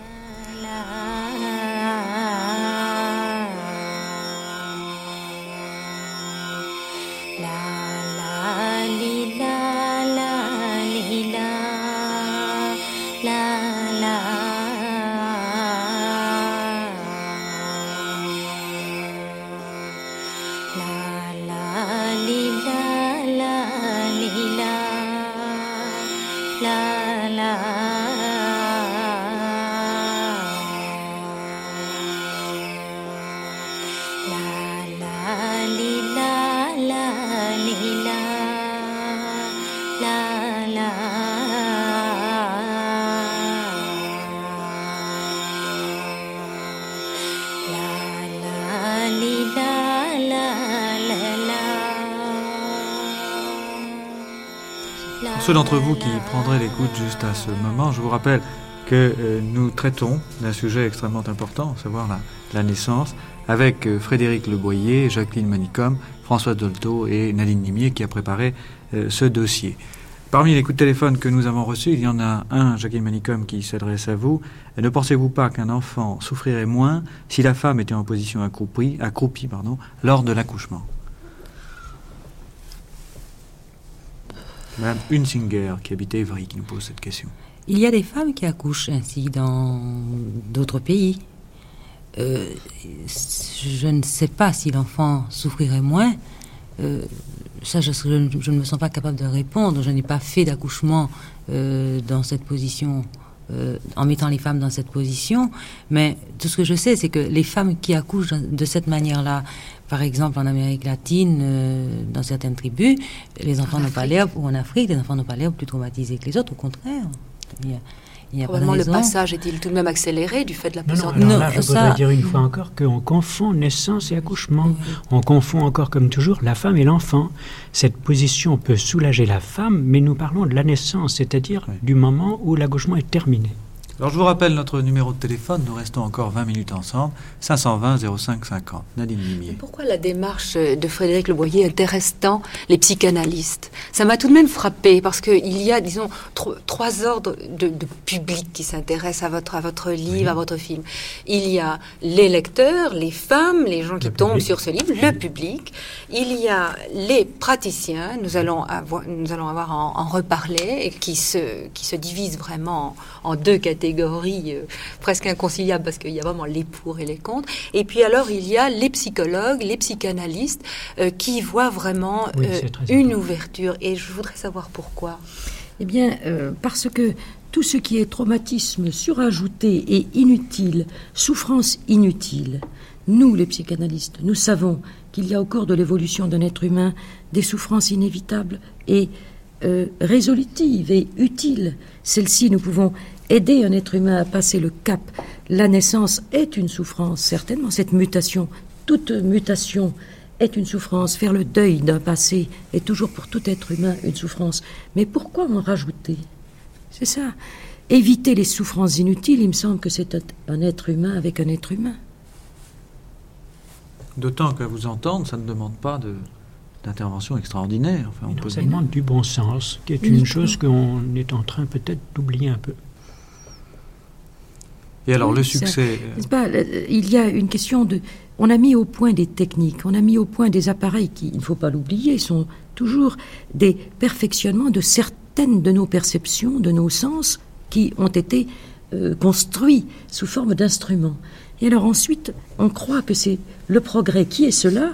Ceux d'entre vous qui prendraient l'écoute juste à ce moment, je vous rappelle que euh, nous traitons d'un sujet extrêmement important, à savoir la, naissance, avec euh, Frédéric Leboyer, Jacqueline Manicom, François Dolto et Nadine Nimier qui a préparé euh, ce dossier. Parmi les coups de téléphone que nous avons reçus, il y en a un, Jacqueline Manicom, qui s'adresse à vous. Ne pensez-vous pas qu'un enfant souffrirait moins si la femme était en position accroupie, accroupie pardon, lors de l'accouchement? Madame Hunsinger, qui habitait Evry, qui nous pose cette question. Il y a des femmes qui accouchent ainsi dans d'autres pays. Euh, je ne sais pas si l'enfant souffrirait moins. Euh, ça, je, ne me sens pas capable de répondre. Je n'ai pas fait d'accouchement euh, dans cette position, en mettant les femmes dans cette position. Mais tout ce que je sais, c'est que les femmes qui accouchent de cette manière-là, par exemple, en Amérique latine, euh, dans certaines tribus, les enfants n'ont pas l'air, ou en Afrique, les enfants n'ont pas l'air plus traumatisés que les autres, au contraire. Il y a, Probablement le passage est-il tout de même accéléré du fait de la présence Non, non, là, je voudrais dire une fois encore qu'on confond naissance et accouchement. On confond encore, comme toujours, la femme et l'enfant. Cette position peut soulager la femme, mais nous parlons de la naissance, c'est-à-dire du moment où l'accouchement est terminé. Alors je vous rappelle notre numéro de téléphone, nous restons encore 20 minutes ensemble, 520 05 50. Nadine Limier. Pourquoi la démarche de Frédéric Leboyer intéresse tant les psychanalystes? Ça m'a tout de même frappé parce qu'il y a, disons, trois ordres de, public qui s'intéressent à votre, à votre livre, à votre film. Il y a les lecteurs, les femmes, les gens qui tombent sur ce livre, le public. Il y a les praticiens, nous allons avoir, nous allons avoir en, en reparler, et qui se, qui se divisent vraiment en deux catégories catégories presque inconciliables parce qu'il y a vraiment les pour et les contre. Et puis alors, il y a les psychologues, les psychanalystes qui voient vraiment une ouverture. Et je voudrais savoir pourquoi. Eh bien, parce que tout ce qui est traumatisme surajouté et inutile, souffrance inutile, nous, les psychanalystes, nous savons qu'il y a au cours de l'évolution d'un être humain des souffrances inévitables et euh, résolutives et utiles. Celles-ci, nous pouvons aider un être humain à passer le cap. La naissance est une souffrance, certainement, cette mutation. Toute mutation est une souffrance. Faire le deuil d'un passé est toujours pour tout être humain une souffrance. Mais pourquoi en rajouter? C'est ça. Éviter les souffrances inutiles, il me semble que c'est un être humain avec un être humain. D'autant qu'à vous entendre, ça ne demande pas d'intervention extraordinaire. Enfin, on peut... Ça demande du bon sens, qui est une chose qu'on est en train peut-être d'oublier un peu. Et alors le succès pas, Il y a une question de... On a mis au point des techniques, on a mis au point des appareils qui, il ne faut pas l'oublier, sont toujours des perfectionnements de certains de nos perceptions, de nos sens, qui ont été euh, construits sous forme d'instruments. Et alors ensuite, on croit que c'est le progrès qui est cela.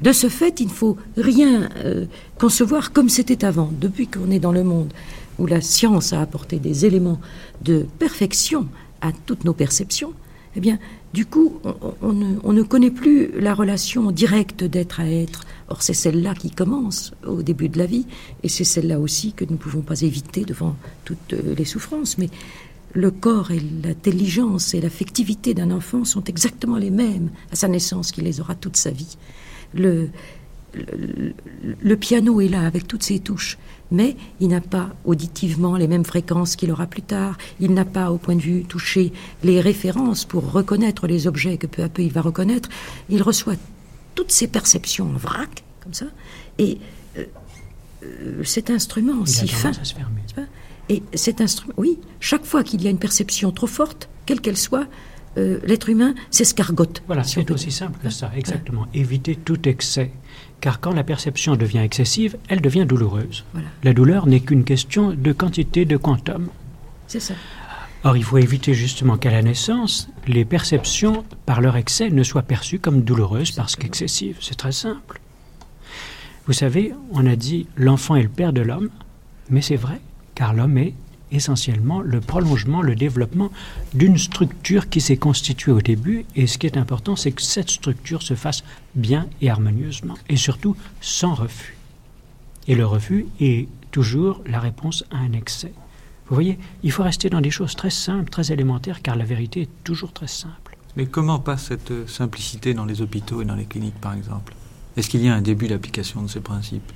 De ce fait, il ne faut rien euh, concevoir comme c'était avant. Depuis qu'on est dans le monde où la science a apporté des éléments de perfection à toutes nos perceptions, eh bien, du coup, on, ne, connaît plus la relation directe d'être à être. Or, c'est celle-là qui commence au début de la vie, et c'est celle-là aussi que nous ne pouvons pas éviter devant toutes les souffrances. Mais le corps et l'intelligence et l'affectivité d'un enfant sont exactement les mêmes à sa naissance qu'il les aura toute sa vie. Le, piano est là avec toutes ses touches, mais il n'a pas auditivement les mêmes fréquences qu'il aura plus tard. Il n'a pas, au point de vue touché, les références pour reconnaître les objets que peu à peu il va reconnaître. Il reçoit toutes ses perceptions en vrac, comme ça, et euh, euh, cet instrument si fin. Et cet instrument, oui, chaque fois qu'il y a une perception trop forte, quelle qu'elle soit, euh, l'être humain s'escargote. Voilà, c'est aussi simple que ça, exactement. Éviter tout excès car quand la perception devient excessive, elle devient douloureuse. La douleur n'est qu'une question de quantité de quantum. C'est ça. Or, il faut éviter justement qu'à la naissance, les perceptions, par leur excès, ne soient perçues comme douloureuses parce qu'excessives. C'est très simple. Vous savez, on a dit l'enfant est le père de l'homme, mais c'est vrai, car l'homme est essentiellement le prolongement, le développement d'une structure qui s'est constituée au début. Et ce qui est important, c'est que cette structure se fasse bien et harmonieusement, et surtout sans refus. Et le refus est toujours la réponse à un excès. Vous voyez, il faut rester dans des choses très simples, très élémentaires, car la vérité est toujours très simple. Mais comment passe cette simplicité dans les hôpitaux et dans les cliniques, par exemple? Est-ce qu'il y a un début d'application de ces principes?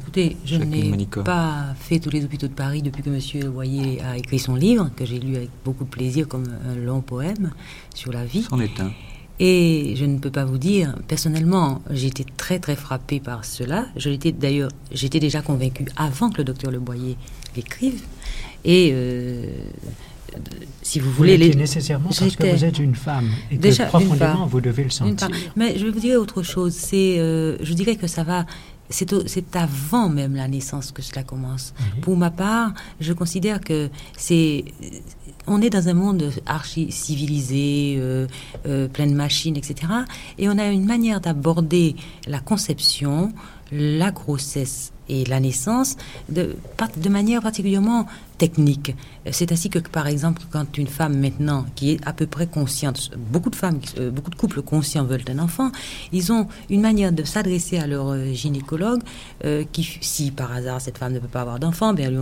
Écoutez, je n'ai pas fait tous les hôpitaux de Paris depuis que M. Voyer a écrit son livre, que j'ai lu avec beaucoup de plaisir comme un long poème sur la vie. C'en est un. Et je ne peux pas vous dire, personnellement, j'ai été très très frappée par cela. Je l'étais d'ailleurs, j'étais déjà convaincue avant que le docteur Le Boyer l'écrive. Et euh, si vous, voulez, les... nécessairement parce que vous êtes une femme et déjà, que profondément vous devez le sentir. Mais je vais vous dire autre chose. C'est, euh, je dirais que ça va c'est avant même la naissance que cela commence. Pour ma part, je considère que c'est on est dans un monde archi civilisé, euh, euh, plein de machines, etc. Et on a une manière d'aborder la conception, la grossesse et la naissance de, de manière particulièrement technique. C'est ainsi que, par exemple, quand une femme maintenant qui est à peu près consciente, beaucoup de femmes, euh, beaucoup de couples conscients veulent un enfant, ils ont une manière de s'adresser à leur euh, gynécologue euh, qui, si par hasard cette femme ne peut pas avoir d'enfant, bien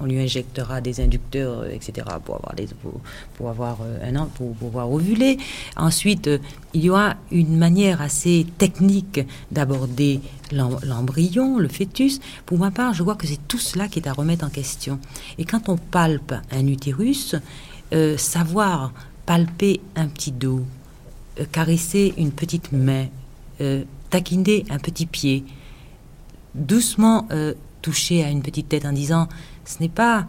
on lui injectera des inducteurs, etc. pour avoir des, pour, avoir un an, pour pouvoir ovuler. Ensuite, il y aura une manière assez technique d'aborder l'embryon, le fœtus. Pour ma part, je vois que c'est tout cela qui est à remettre en question. Et quand on palpe un utérus, euh, savoir palper un petit dos, euh, caresser une petite main, euh, taquiner un petit pied, doucement toucher à une petite tête en disant ce n'est pas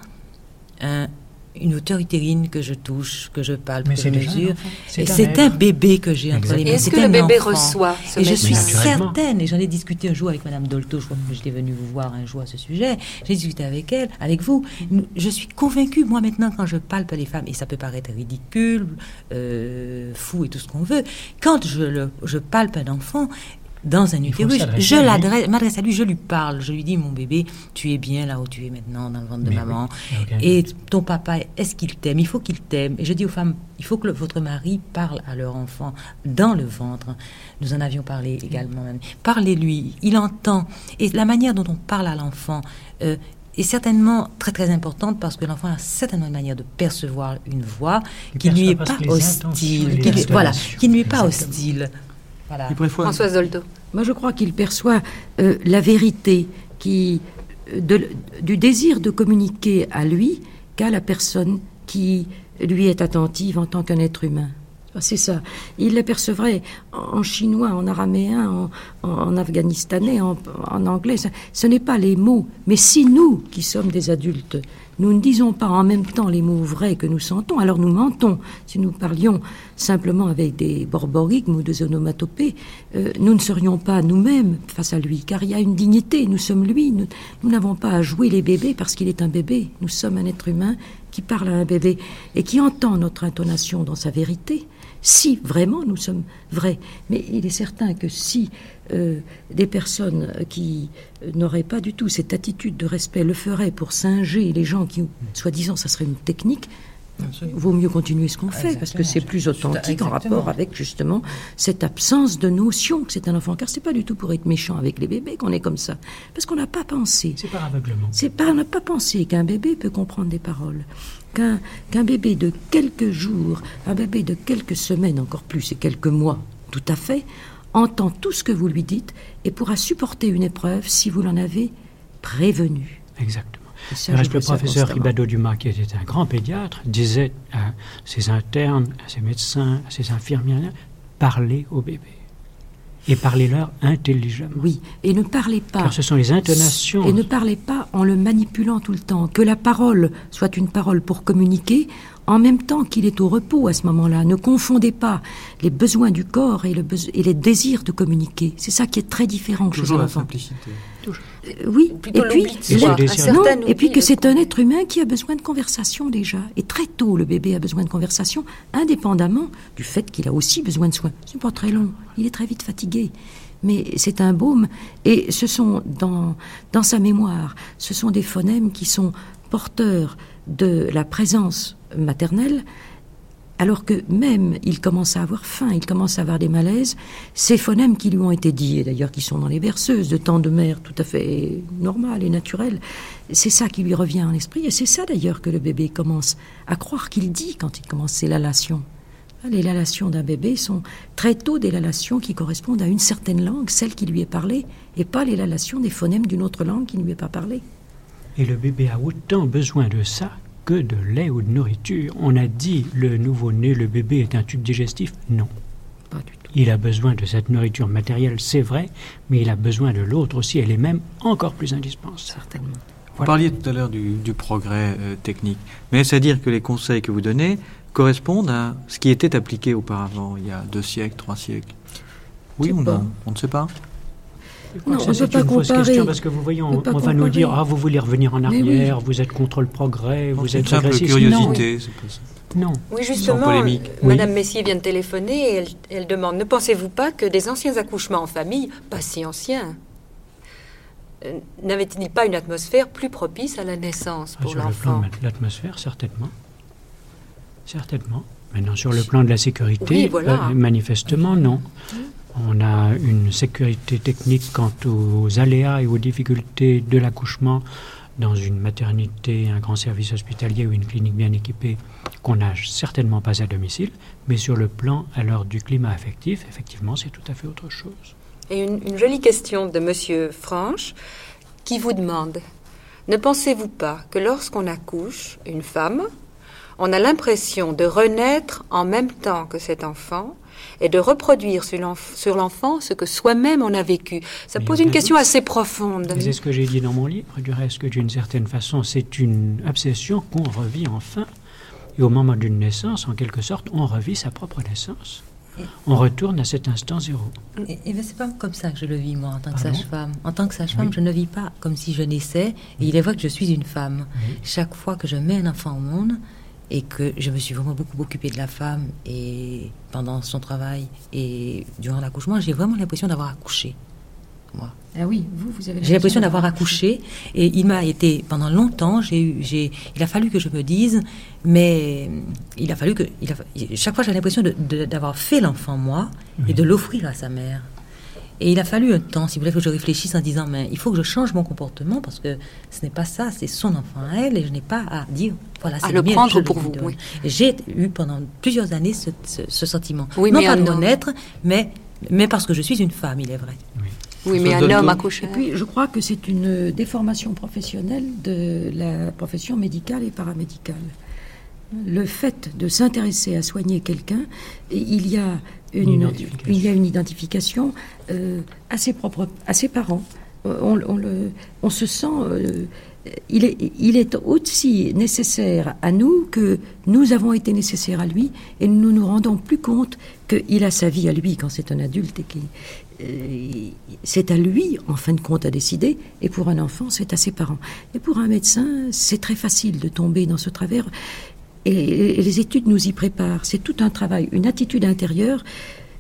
un, une hauteur utérine que je touche, que je palpe, que je mesure. C'est un, bébé que j'ai entre les mains. Est-ce que le bébé reçoit Et je suis certaine, et j'en ai discuté un jour avec Madame Dolto, je crois que j'étais venue vous voir un jour à ce sujet, j'ai discuté avec elle, avec vous. Je suis convaincue, moi maintenant, quand je palpe les femmes, et ça peut paraître ridicule, euh, fou et tout ce qu'on veut, quand je, le, je palpe un enfant, dans un utérus. Je l'adresse, m'adresse à lui, je lui parle, je lui dis mon bébé, tu es bien là où tu es maintenant dans le ventre de maman. Et ton papa, est-ce qu'il t'aime? Il faut qu'il t'aime. Et je dis aux femmes, il faut que votre mari parle à leur enfant dans le ventre. Nous en avions parlé également. Parlez-lui, il entend. Et la manière dont on parle à l'enfant. Euh, est certainement très très importante parce que l'enfant a certainement une manière de percevoir une voix qui ne lui est pas hostile, qui, voilà, qui ne lui est pas hostile. Françoise Dolto. Moi, je crois qu'il perçoit euh, la vérité qui, euh, du désir de communiquer à lui qu'à la personne qui lui est attentive en tant qu'un être humain. C'est ça. Il l'apercevrait en chinois, en araméen, en, afghanistanais, en, en anglais. Ce n'est pas les mots, mais si nous, qui sommes des adultes, nous ne disons pas en même temps les mots vrais que nous sentons, alors nous mentons. Si nous parlions simplement avec des borborigmes ou des onomatopées, euh, nous ne serions pas nous-mêmes face à lui, car il y a une dignité, nous sommes lui, nous n'avons pas à jouer les bébés parce qu'il est un bébé, nous sommes un être humain qui parle à un bébé et qui entend notre intonation dans sa vérité, si vraiment nous sommes vrais. Mais il est certain que si euh, des personnes qui n'auraient pas du tout cette attitude de respect le feraient pour singer les gens qui, soi-disant, ça serait une technique, vaut mieux continuer ce qu'on fait, parce que c'est plus authentique en rapport avec justement cette absence de notion que c'est un enfant. Car c'est pas du tout pour être méchant avec les bébés qu'on est comme ça, parce qu'on n'a pas pensé. C'est par aveuglement. C'est pas, on n'a pas pensé qu'un bébé peut comprendre des paroles. Qu'un qu'un bébé de quelques jours, un bébé de quelques semaines, encore plus, et quelques mois, tout à fait, entend tout ce que vous lui dites et pourra supporter une épreuve si vous l'en avez prévenu. Exactement. Le professeur Ribado Dumas, qui était un grand pédiatre, disait à ses internes, à ses médecins, à ses infirmières, parlez au bébé. Et parlez-leur intelligemment. Oui, et ne parlez pas. Car ce sont les intonations. Et ne parlez pas en le manipulant tout le temps. Que la parole soit une parole pour communiquer, en même temps qu'il est au repos à ce moment-là. Ne confondez pas les besoins du corps et, le et les désirs de communiquer. C'est ça qui est très différent Toujours chez la simplicité. Oui, et puis, et puis que c'est un être humain qui a besoin de conversation déjà. Et très tôt, le bébé a besoin de conversation, indépendamment du fait qu'il a aussi besoin de soins. C'est pas très long, il est très vite fatigué. Mais c'est un baume, et ce sont dans, dans sa mémoire, ce sont des phonèmes qui sont porteurs de la présence maternelle, alors que même il commence à avoir faim, il commence à avoir des malaises, ces phonèmes qui lui ont été dits, et d'ailleurs qui sont dans les berceuses de temps de mère tout à fait normal et naturel, c'est ça qui lui revient en esprit, et c'est ça d'ailleurs que le bébé commence à croire qu'il dit quand il commence ses lalations. Les lalations d'un bébé sont très tôt des lalations qui correspondent à une certaine langue, celle qui lui est parlée, et pas les lalations des phonèmes d'une autre langue qui ne lui est pas parlée. Et le bébé a autant besoin de ça que de lait ou de nourriture. On a dit le nouveau-né, le bébé est un tube digestif. Non. Pas du tout. Il a besoin de cette nourriture matérielle, c'est vrai, mais il a besoin de l'autre aussi. Elle est même encore plus indispensable. Certainement. Vous parliez tout à l'heure du, progrès euh, technique, mais c'est-à-dire que les conseils que vous donnez correspondent à ce qui était appliqué auparavant, il y a deux siècles, trois siècles. Oui ou non On ne sait pas non, on ne peut pas comparer. parce que vous voyez, on, va nous dire ah vous voulez revenir en arrière, vous êtes contre le progrès, vous êtes simple curiosité, c'est pas ça. Non. Oui, justement, euh, Madame Messier vient de téléphoner et elle, demande ne pensez-vous pas que des anciens accouchements en famille, pas si anciens, euh, n'avaient-ils pas une atmosphère plus propice à la naissance pour l'enfant Sur le plan de l'atmosphère, certainement. Certainement. Maintenant, sur le plan de la sécurité, euh, manifestement, non. On a une sécurité technique quant aux aléas et aux difficultés de l'accouchement dans une maternité, un grand service hospitalier ou une clinique bien équipée qu'on n'a certainement pas à domicile, mais sur le plan alors du climat affectif, effectivement, c'est tout à fait autre chose. Et une, jolie question de Monsieur Franche qui vous demande Ne pensez-vous pas que lorsqu'on accouche une femme, on a l'impression de renaître en même temps que cet enfant et de reproduire sur l'enfant ce que soi-même on a vécu. Ça pose une question assez profonde. C'est ce que j'ai dit dans mon livre, du reste que d'une certaine façon c'est une obsession qu'on revit enfin. Et au moment d'une naissance, en quelque sorte, on revit sa propre naissance. On retourne à cet instant zéro. Et, et c'est pas comme ça que je le vis, moi, en tant que sage-femme. En tant que sage-femme, je ne vis pas comme si je naissais, et il est vrai que je suis une femme. Chaque fois que je mets un enfant au monde, et que je me suis vraiment beaucoup occupée de la femme, et pendant son travail, et durant l'accouchement, j'ai vraiment l'impression d'avoir accouché. Moi. Ah oui, vous, vous avez J'ai l'impression d'avoir accouché et il m'a été pendant longtemps. J'ai eu, j'ai, il a fallu que je me dise, mais il a fallu que, il a, chaque fois j'ai l'impression d'avoir fait l'enfant moi et de l'offrir à sa mère. Et il a fallu un temps, si vous voulez, que je réfléchisse en disant, mais il faut que je change mon comportement parce que ce n'est pas ça, c'est son enfant à elle et je n'ai pas à dire, voilà, c'est à le prendre pour vous. Oui. J'ai eu pendant plusieurs années ce, ce, sentiment. Oui, non mais pas de mon être, mais, mais parce que je suis une femme, il est vrai. Oui. Oui, mais un homme accouché. Et puis, je crois que c'est une déformation professionnelle de la profession médicale et paramédicale. Le fait de s'intéresser à soigner quelqu'un, il y a une, il y a une identification euh, à ses propres, à ses parents. On, le, on se sent euh, il est, il est aussi nécessaire à nous que nous avons été nécessaires à lui et nous nous rendons plus compte qu'il a sa vie à lui quand c'est un adulte et que euh, c'est à lui, en fin de compte, à décider. Et pour un enfant, c'est à ses parents. Et pour un médecin, c'est très facile de tomber dans ce travers. Et, et les études nous y préparent. C'est tout un travail, une attitude intérieure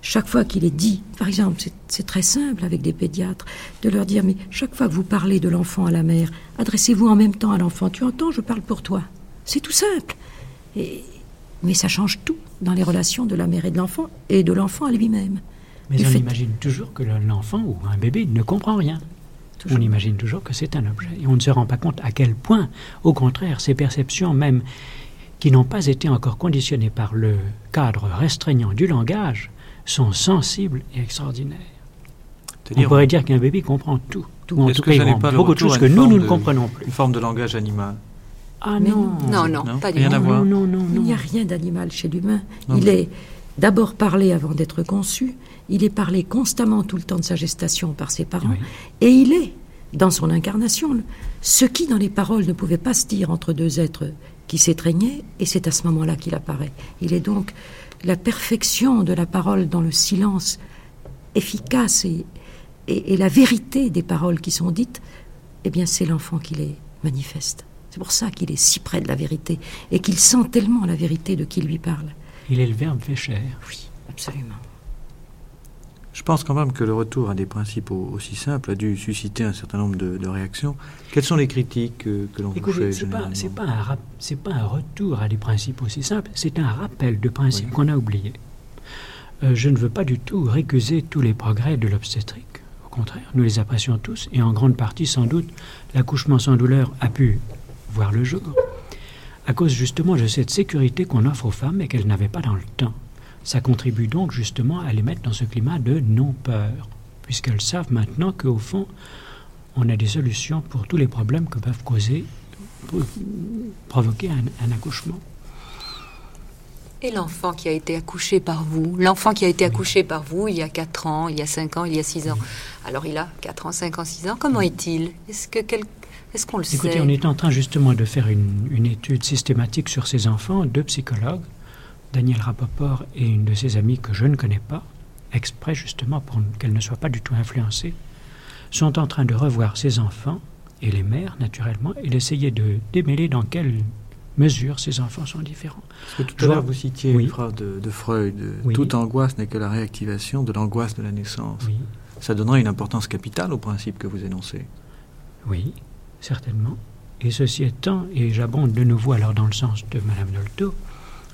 chaque fois qu'il est dit, par exemple, c'est très simple avec des pédiatres, de leur dire, mais chaque fois que vous parlez de l'enfant à la mère, adressez-vous en même temps à l'enfant. Tu entends, je parle pour toi. C'est tout simple. Et, mais ça change tout dans les relations de la mère et de l'enfant, et de l'enfant à lui-même. Mais on imagine toujours que l'enfant ou un bébé ne comprend rien. On imagine toujours que c'est un objet. Et on ne se rend pas compte à quel point, au contraire, ces perceptions même qui n'ont pas été encore conditionnées par le cadre restreignant du langage, sont sensibles et extraordinaires. On pourrait dire qu'un bébé comprend tout. tout en tout cas, il comprend beaucoup de choses que nous, nous ne comprenons plus. Une forme de langage animal Ah non. Non, non, pas du tout. Non, non, non, Il n'y a rien d'animal chez l'humain. Il est d'abord parlé avant d'être conçu. Il est parlé constamment tout le temps de sa gestation par ses parents. Et il est, dans son incarnation, ce qui, dans les paroles, ne pouvait pas se dire entre deux êtres qui s'étreignaient. Et c'est à ce moment-là qu'il apparaît. Il est donc la perfection de la parole dans le silence efficace et, et, la vérité des paroles qui sont dites, eh bien c'est l'enfant qui les manifeste. C'est pour ça qu'il est si près de la vérité et qu'il sent tellement la vérité de qui lui parle. Il est le verbe fait chair. Oui, absolument. Je pense quand même que le retour à des principes aussi simples a dû susciter un certain nombre de, réactions. Quelles sont les critiques que, l'on vous fait C'est pas, pas, un pas un retour à des principes aussi simples, c'est un rappel de principes qu'on a oubliés. Euh, je ne veux pas du tout récuser tous les progrès de l'obstétrique. Au contraire, nous les apprécions tous, et en grande partie, sans doute, l'accouchement sans douleur a pu voir le jour, à cause justement de cette sécurité qu'on offre aux femmes et qu'elles n'avaient pas dans le temps. Ça contribue donc justement à les mettre dans ce climat de non-peur, puisqu'elles savent maintenant qu'au fond, on a des solutions pour tous les problèmes que peuvent causer, provoquer un, accouchement. Et l'enfant qui a été accouché par vous, l'enfant qui a été accouché par vous il y a 4 ans, il y a 5 ans, il y a 6 ans, alors il a 4 ans, 5 ans, 6 ans, comment est-il? Est-ce que Est-ce qu'on le sait? Écoutez, on est en train justement de faire une, une étude systématique sur ces enfants, deux psychologues, Daniel Rapoport et une de ses amies que je ne connais pas, exprès justement pour qu'elle ne soit pas du tout influencée, sont en train de revoir ces enfants et les mères naturellement et d'essayer de démêler dans quelle mesure ces enfants sont différents. Parce que tout à l'heure vous citiez une phrase de, Freud toute angoisse n'est que la réactivation de l'angoisse de la naissance. Ça donnerait une importance capitale au principe que vous énoncez. Oui, certainement. Et ceci étant, et j'abonde de nouveau alors dans le sens de Madame Dolto,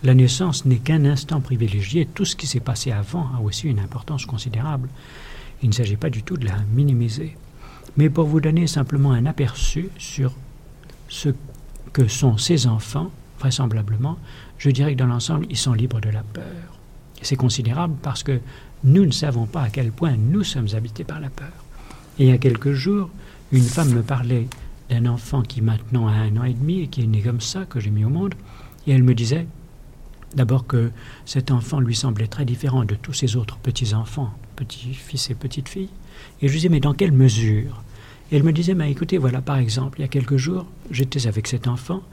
la naissance n'est qu'un instant privilégié. Tout ce qui s'est passé avant a aussi une importance considérable. Il ne s'agit pas du tout de la minimiser. Mais pour vous donner simplement un aperçu sur ce que sont ces enfants, vraisemblablement, je dirais que dans l'ensemble, ils sont libres de la peur. C'est considérable parce que nous ne savons pas à quel point nous sommes habités par la peur. Et il y a quelques jours, une femme me parlait d'un enfant qui maintenant a un an et demi et qui est né comme ça, que j'ai mis au monde, et elle me disait, D'abord que cet enfant lui semblait très différent de tous ses autres petits-enfants, petits-fils et petites-filles. Et je lui disais, mais dans quelle mesure? Et elle me disait, mais écoutez, voilà, par exemple, il y a quelques jours, j'étais avec cet enfant,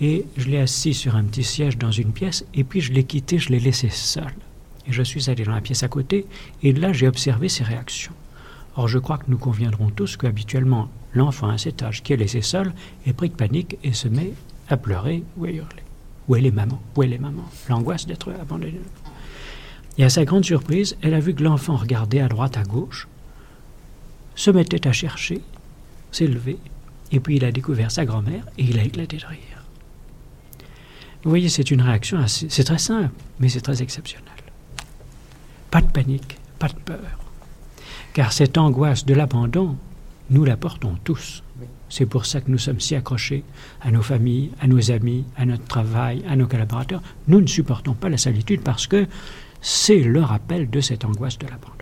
Et je l'ai assis sur un petit siège dans une pièce, et puis je l'ai quitté, je l'ai laissé seul. Et je suis allé dans la pièce à côté, et là j'ai observé ses réactions. Or, je crois que nous conviendrons tous qu'habituellement, l'enfant à cet âge qui est laissé seul est pris de panique et se met à pleurer ou à hurler. Où est les mamans? Où est les mamans? L'angoisse d'être abandonné. Et à sa grande surprise, elle a vu que l'enfant regardait à droite, à gauche, se mettait à chercher, s'est levé, et puis il a découvert sa grand-mère et il a éclaté de rire. Vous voyez, c'est une réaction assez. C'est très simple, mais c'est très exceptionnel. Pas de panique, pas de peur. Car cette angoisse de l'abandon, nous la portons tous. C'est pour ça que nous sommes si accrochés à nos familles, à nos amis, à notre travail, à nos collaborateurs. Nous ne supportons pas la solitude parce que c'est le rappel de cette angoisse de l'abandon.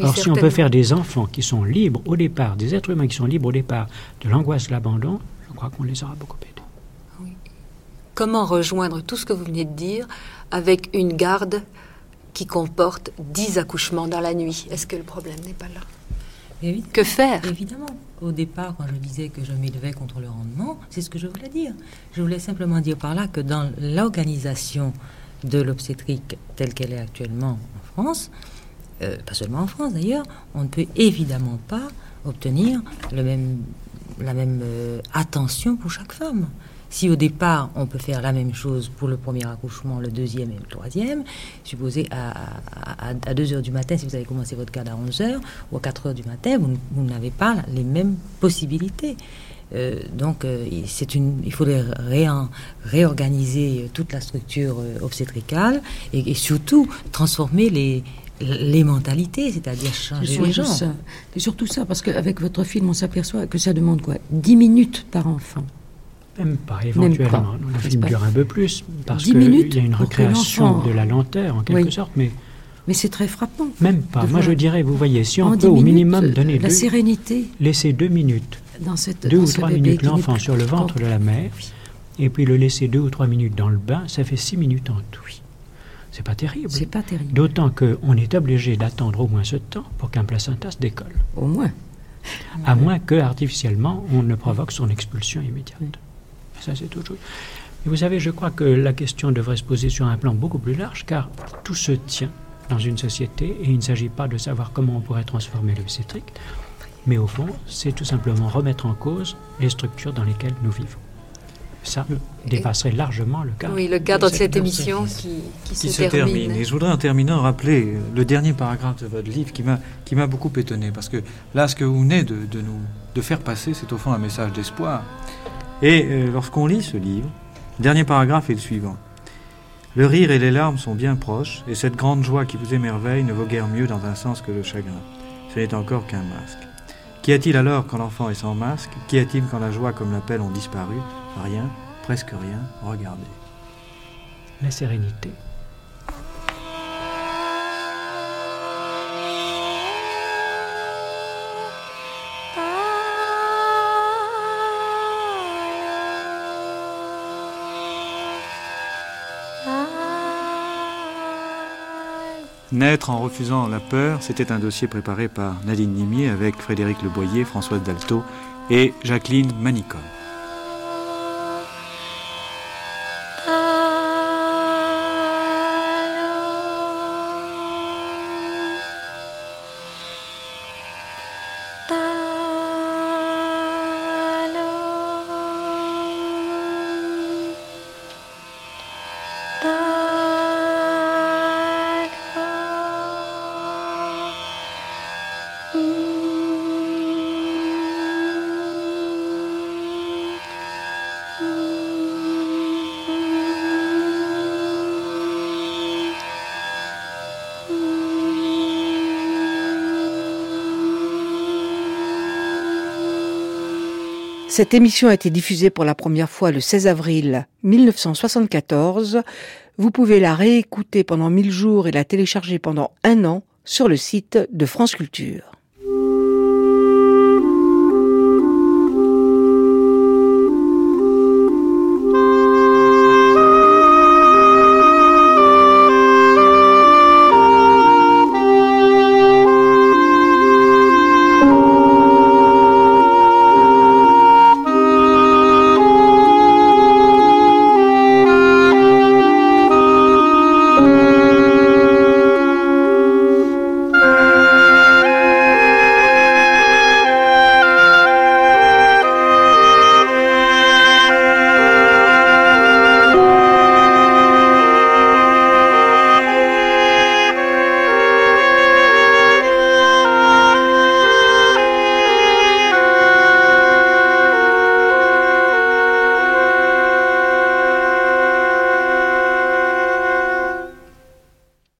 Or, si on peut faire des enfants qui sont libres au départ, des êtres humains qui sont libres au départ de l'angoisse de l'abandon, je crois qu'on les aura beaucoup aidés. Comment rejoindre tout ce que vous venez de dire avec une garde qui comporte 10 accouchements dans la nuit? Est-ce que le problème n'est pas là? Que faire? Évidemment. Au départ, quand je disais que je m'élevais contre le rendement, c'est ce que je voulais dire. Je voulais simplement dire par là que dans l'organisation de l'obstétrique telle qu'elle est actuellement en France, euh, pas seulement en France d'ailleurs, on ne peut évidemment pas obtenir le même, la même euh, attention pour chaque femme. Si au départ, on peut faire la même chose pour le premier accouchement, le deuxième et le troisième, supposez à, 2 heures du matin, si vous avez commencé votre garde à 11 heures, ou à 4 heures du matin, vous, n'avez pas les mêmes possibilités. Euh, donc, euh, c'est une, il faudrait réorganiser toute la structure euh, obstétricale et, surtout transformer les, les mentalités, c'est-à-dire changer les gens. C'est surtout ça, parce qu'avec votre film, on s'aperçoit que ça demande quoi? 10 minutes par enfant. Même pas, éventuellement. Le film dure un peu plus, parce qu'il y a une recréation de la lenteur, en quelque sorte, mais... Mais c'est très frappant. Même pas. Moi, je dirais, vous voyez, si on peut au minimum donner la sérénité, laisser deux minutes, dans cette, deux ou trois minutes l'enfant sur le ventre de la mère, et puis le laisser deux ou trois minutes dans le bain, ça fait six minutes en tout. C'est pas terrible. C'est pas terrible. D'autant qu'on est obligé d'attendre au moins ce temps pour qu'un placenta se décolle. Au moins. À moins que, artificiellement, on ne provoque son expulsion immédiate. Ça, c'est autre chose. Et vous savez, je crois que la question devrait se poser sur un plan beaucoup plus large, car tout se tient dans une société et il ne s'agit pas de savoir comment on pourrait transformer l'obstétrique, mais au fond, c'est tout simplement remettre en cause les structures dans lesquelles nous vivons. Ça dépasserait largement le cadre. Oui, le cadre de cette, émission qui, se, termine. Et je voudrais en terminant rappeler le dernier paragraphe de votre livre qui m'a qui m'a beaucoup étonné parce que là, ce que vous venez de, de nous de faire passer, c'est au fond un message d'espoir. Et euh, lorsqu'on lit ce livre, le dernier paragraphe est le suivant. Le rire et les larmes sont bien proches, et cette grande joie qui vous émerveille ne vaut guère mieux dans un sens que le chagrin. Ce n'est encore qu'un masque. Qu'y a-t-il alors quand l'enfant est sans masque? Qu'y a-t-il quand la joie comme l'appel ont disparu? Rien, presque rien, regardez. La sérénité. Naître en refusant la peur, c'était un dossier préparé par Nadine Nimier avec Frédéric Leboyer, Françoise Dalto et Jacqueline Manicom. Cette émission a été diffusée pour la première fois le 16 avril 1974. Vous pouvez la réécouter pendant mille jours et la télécharger pendant un an sur le site de France Culture.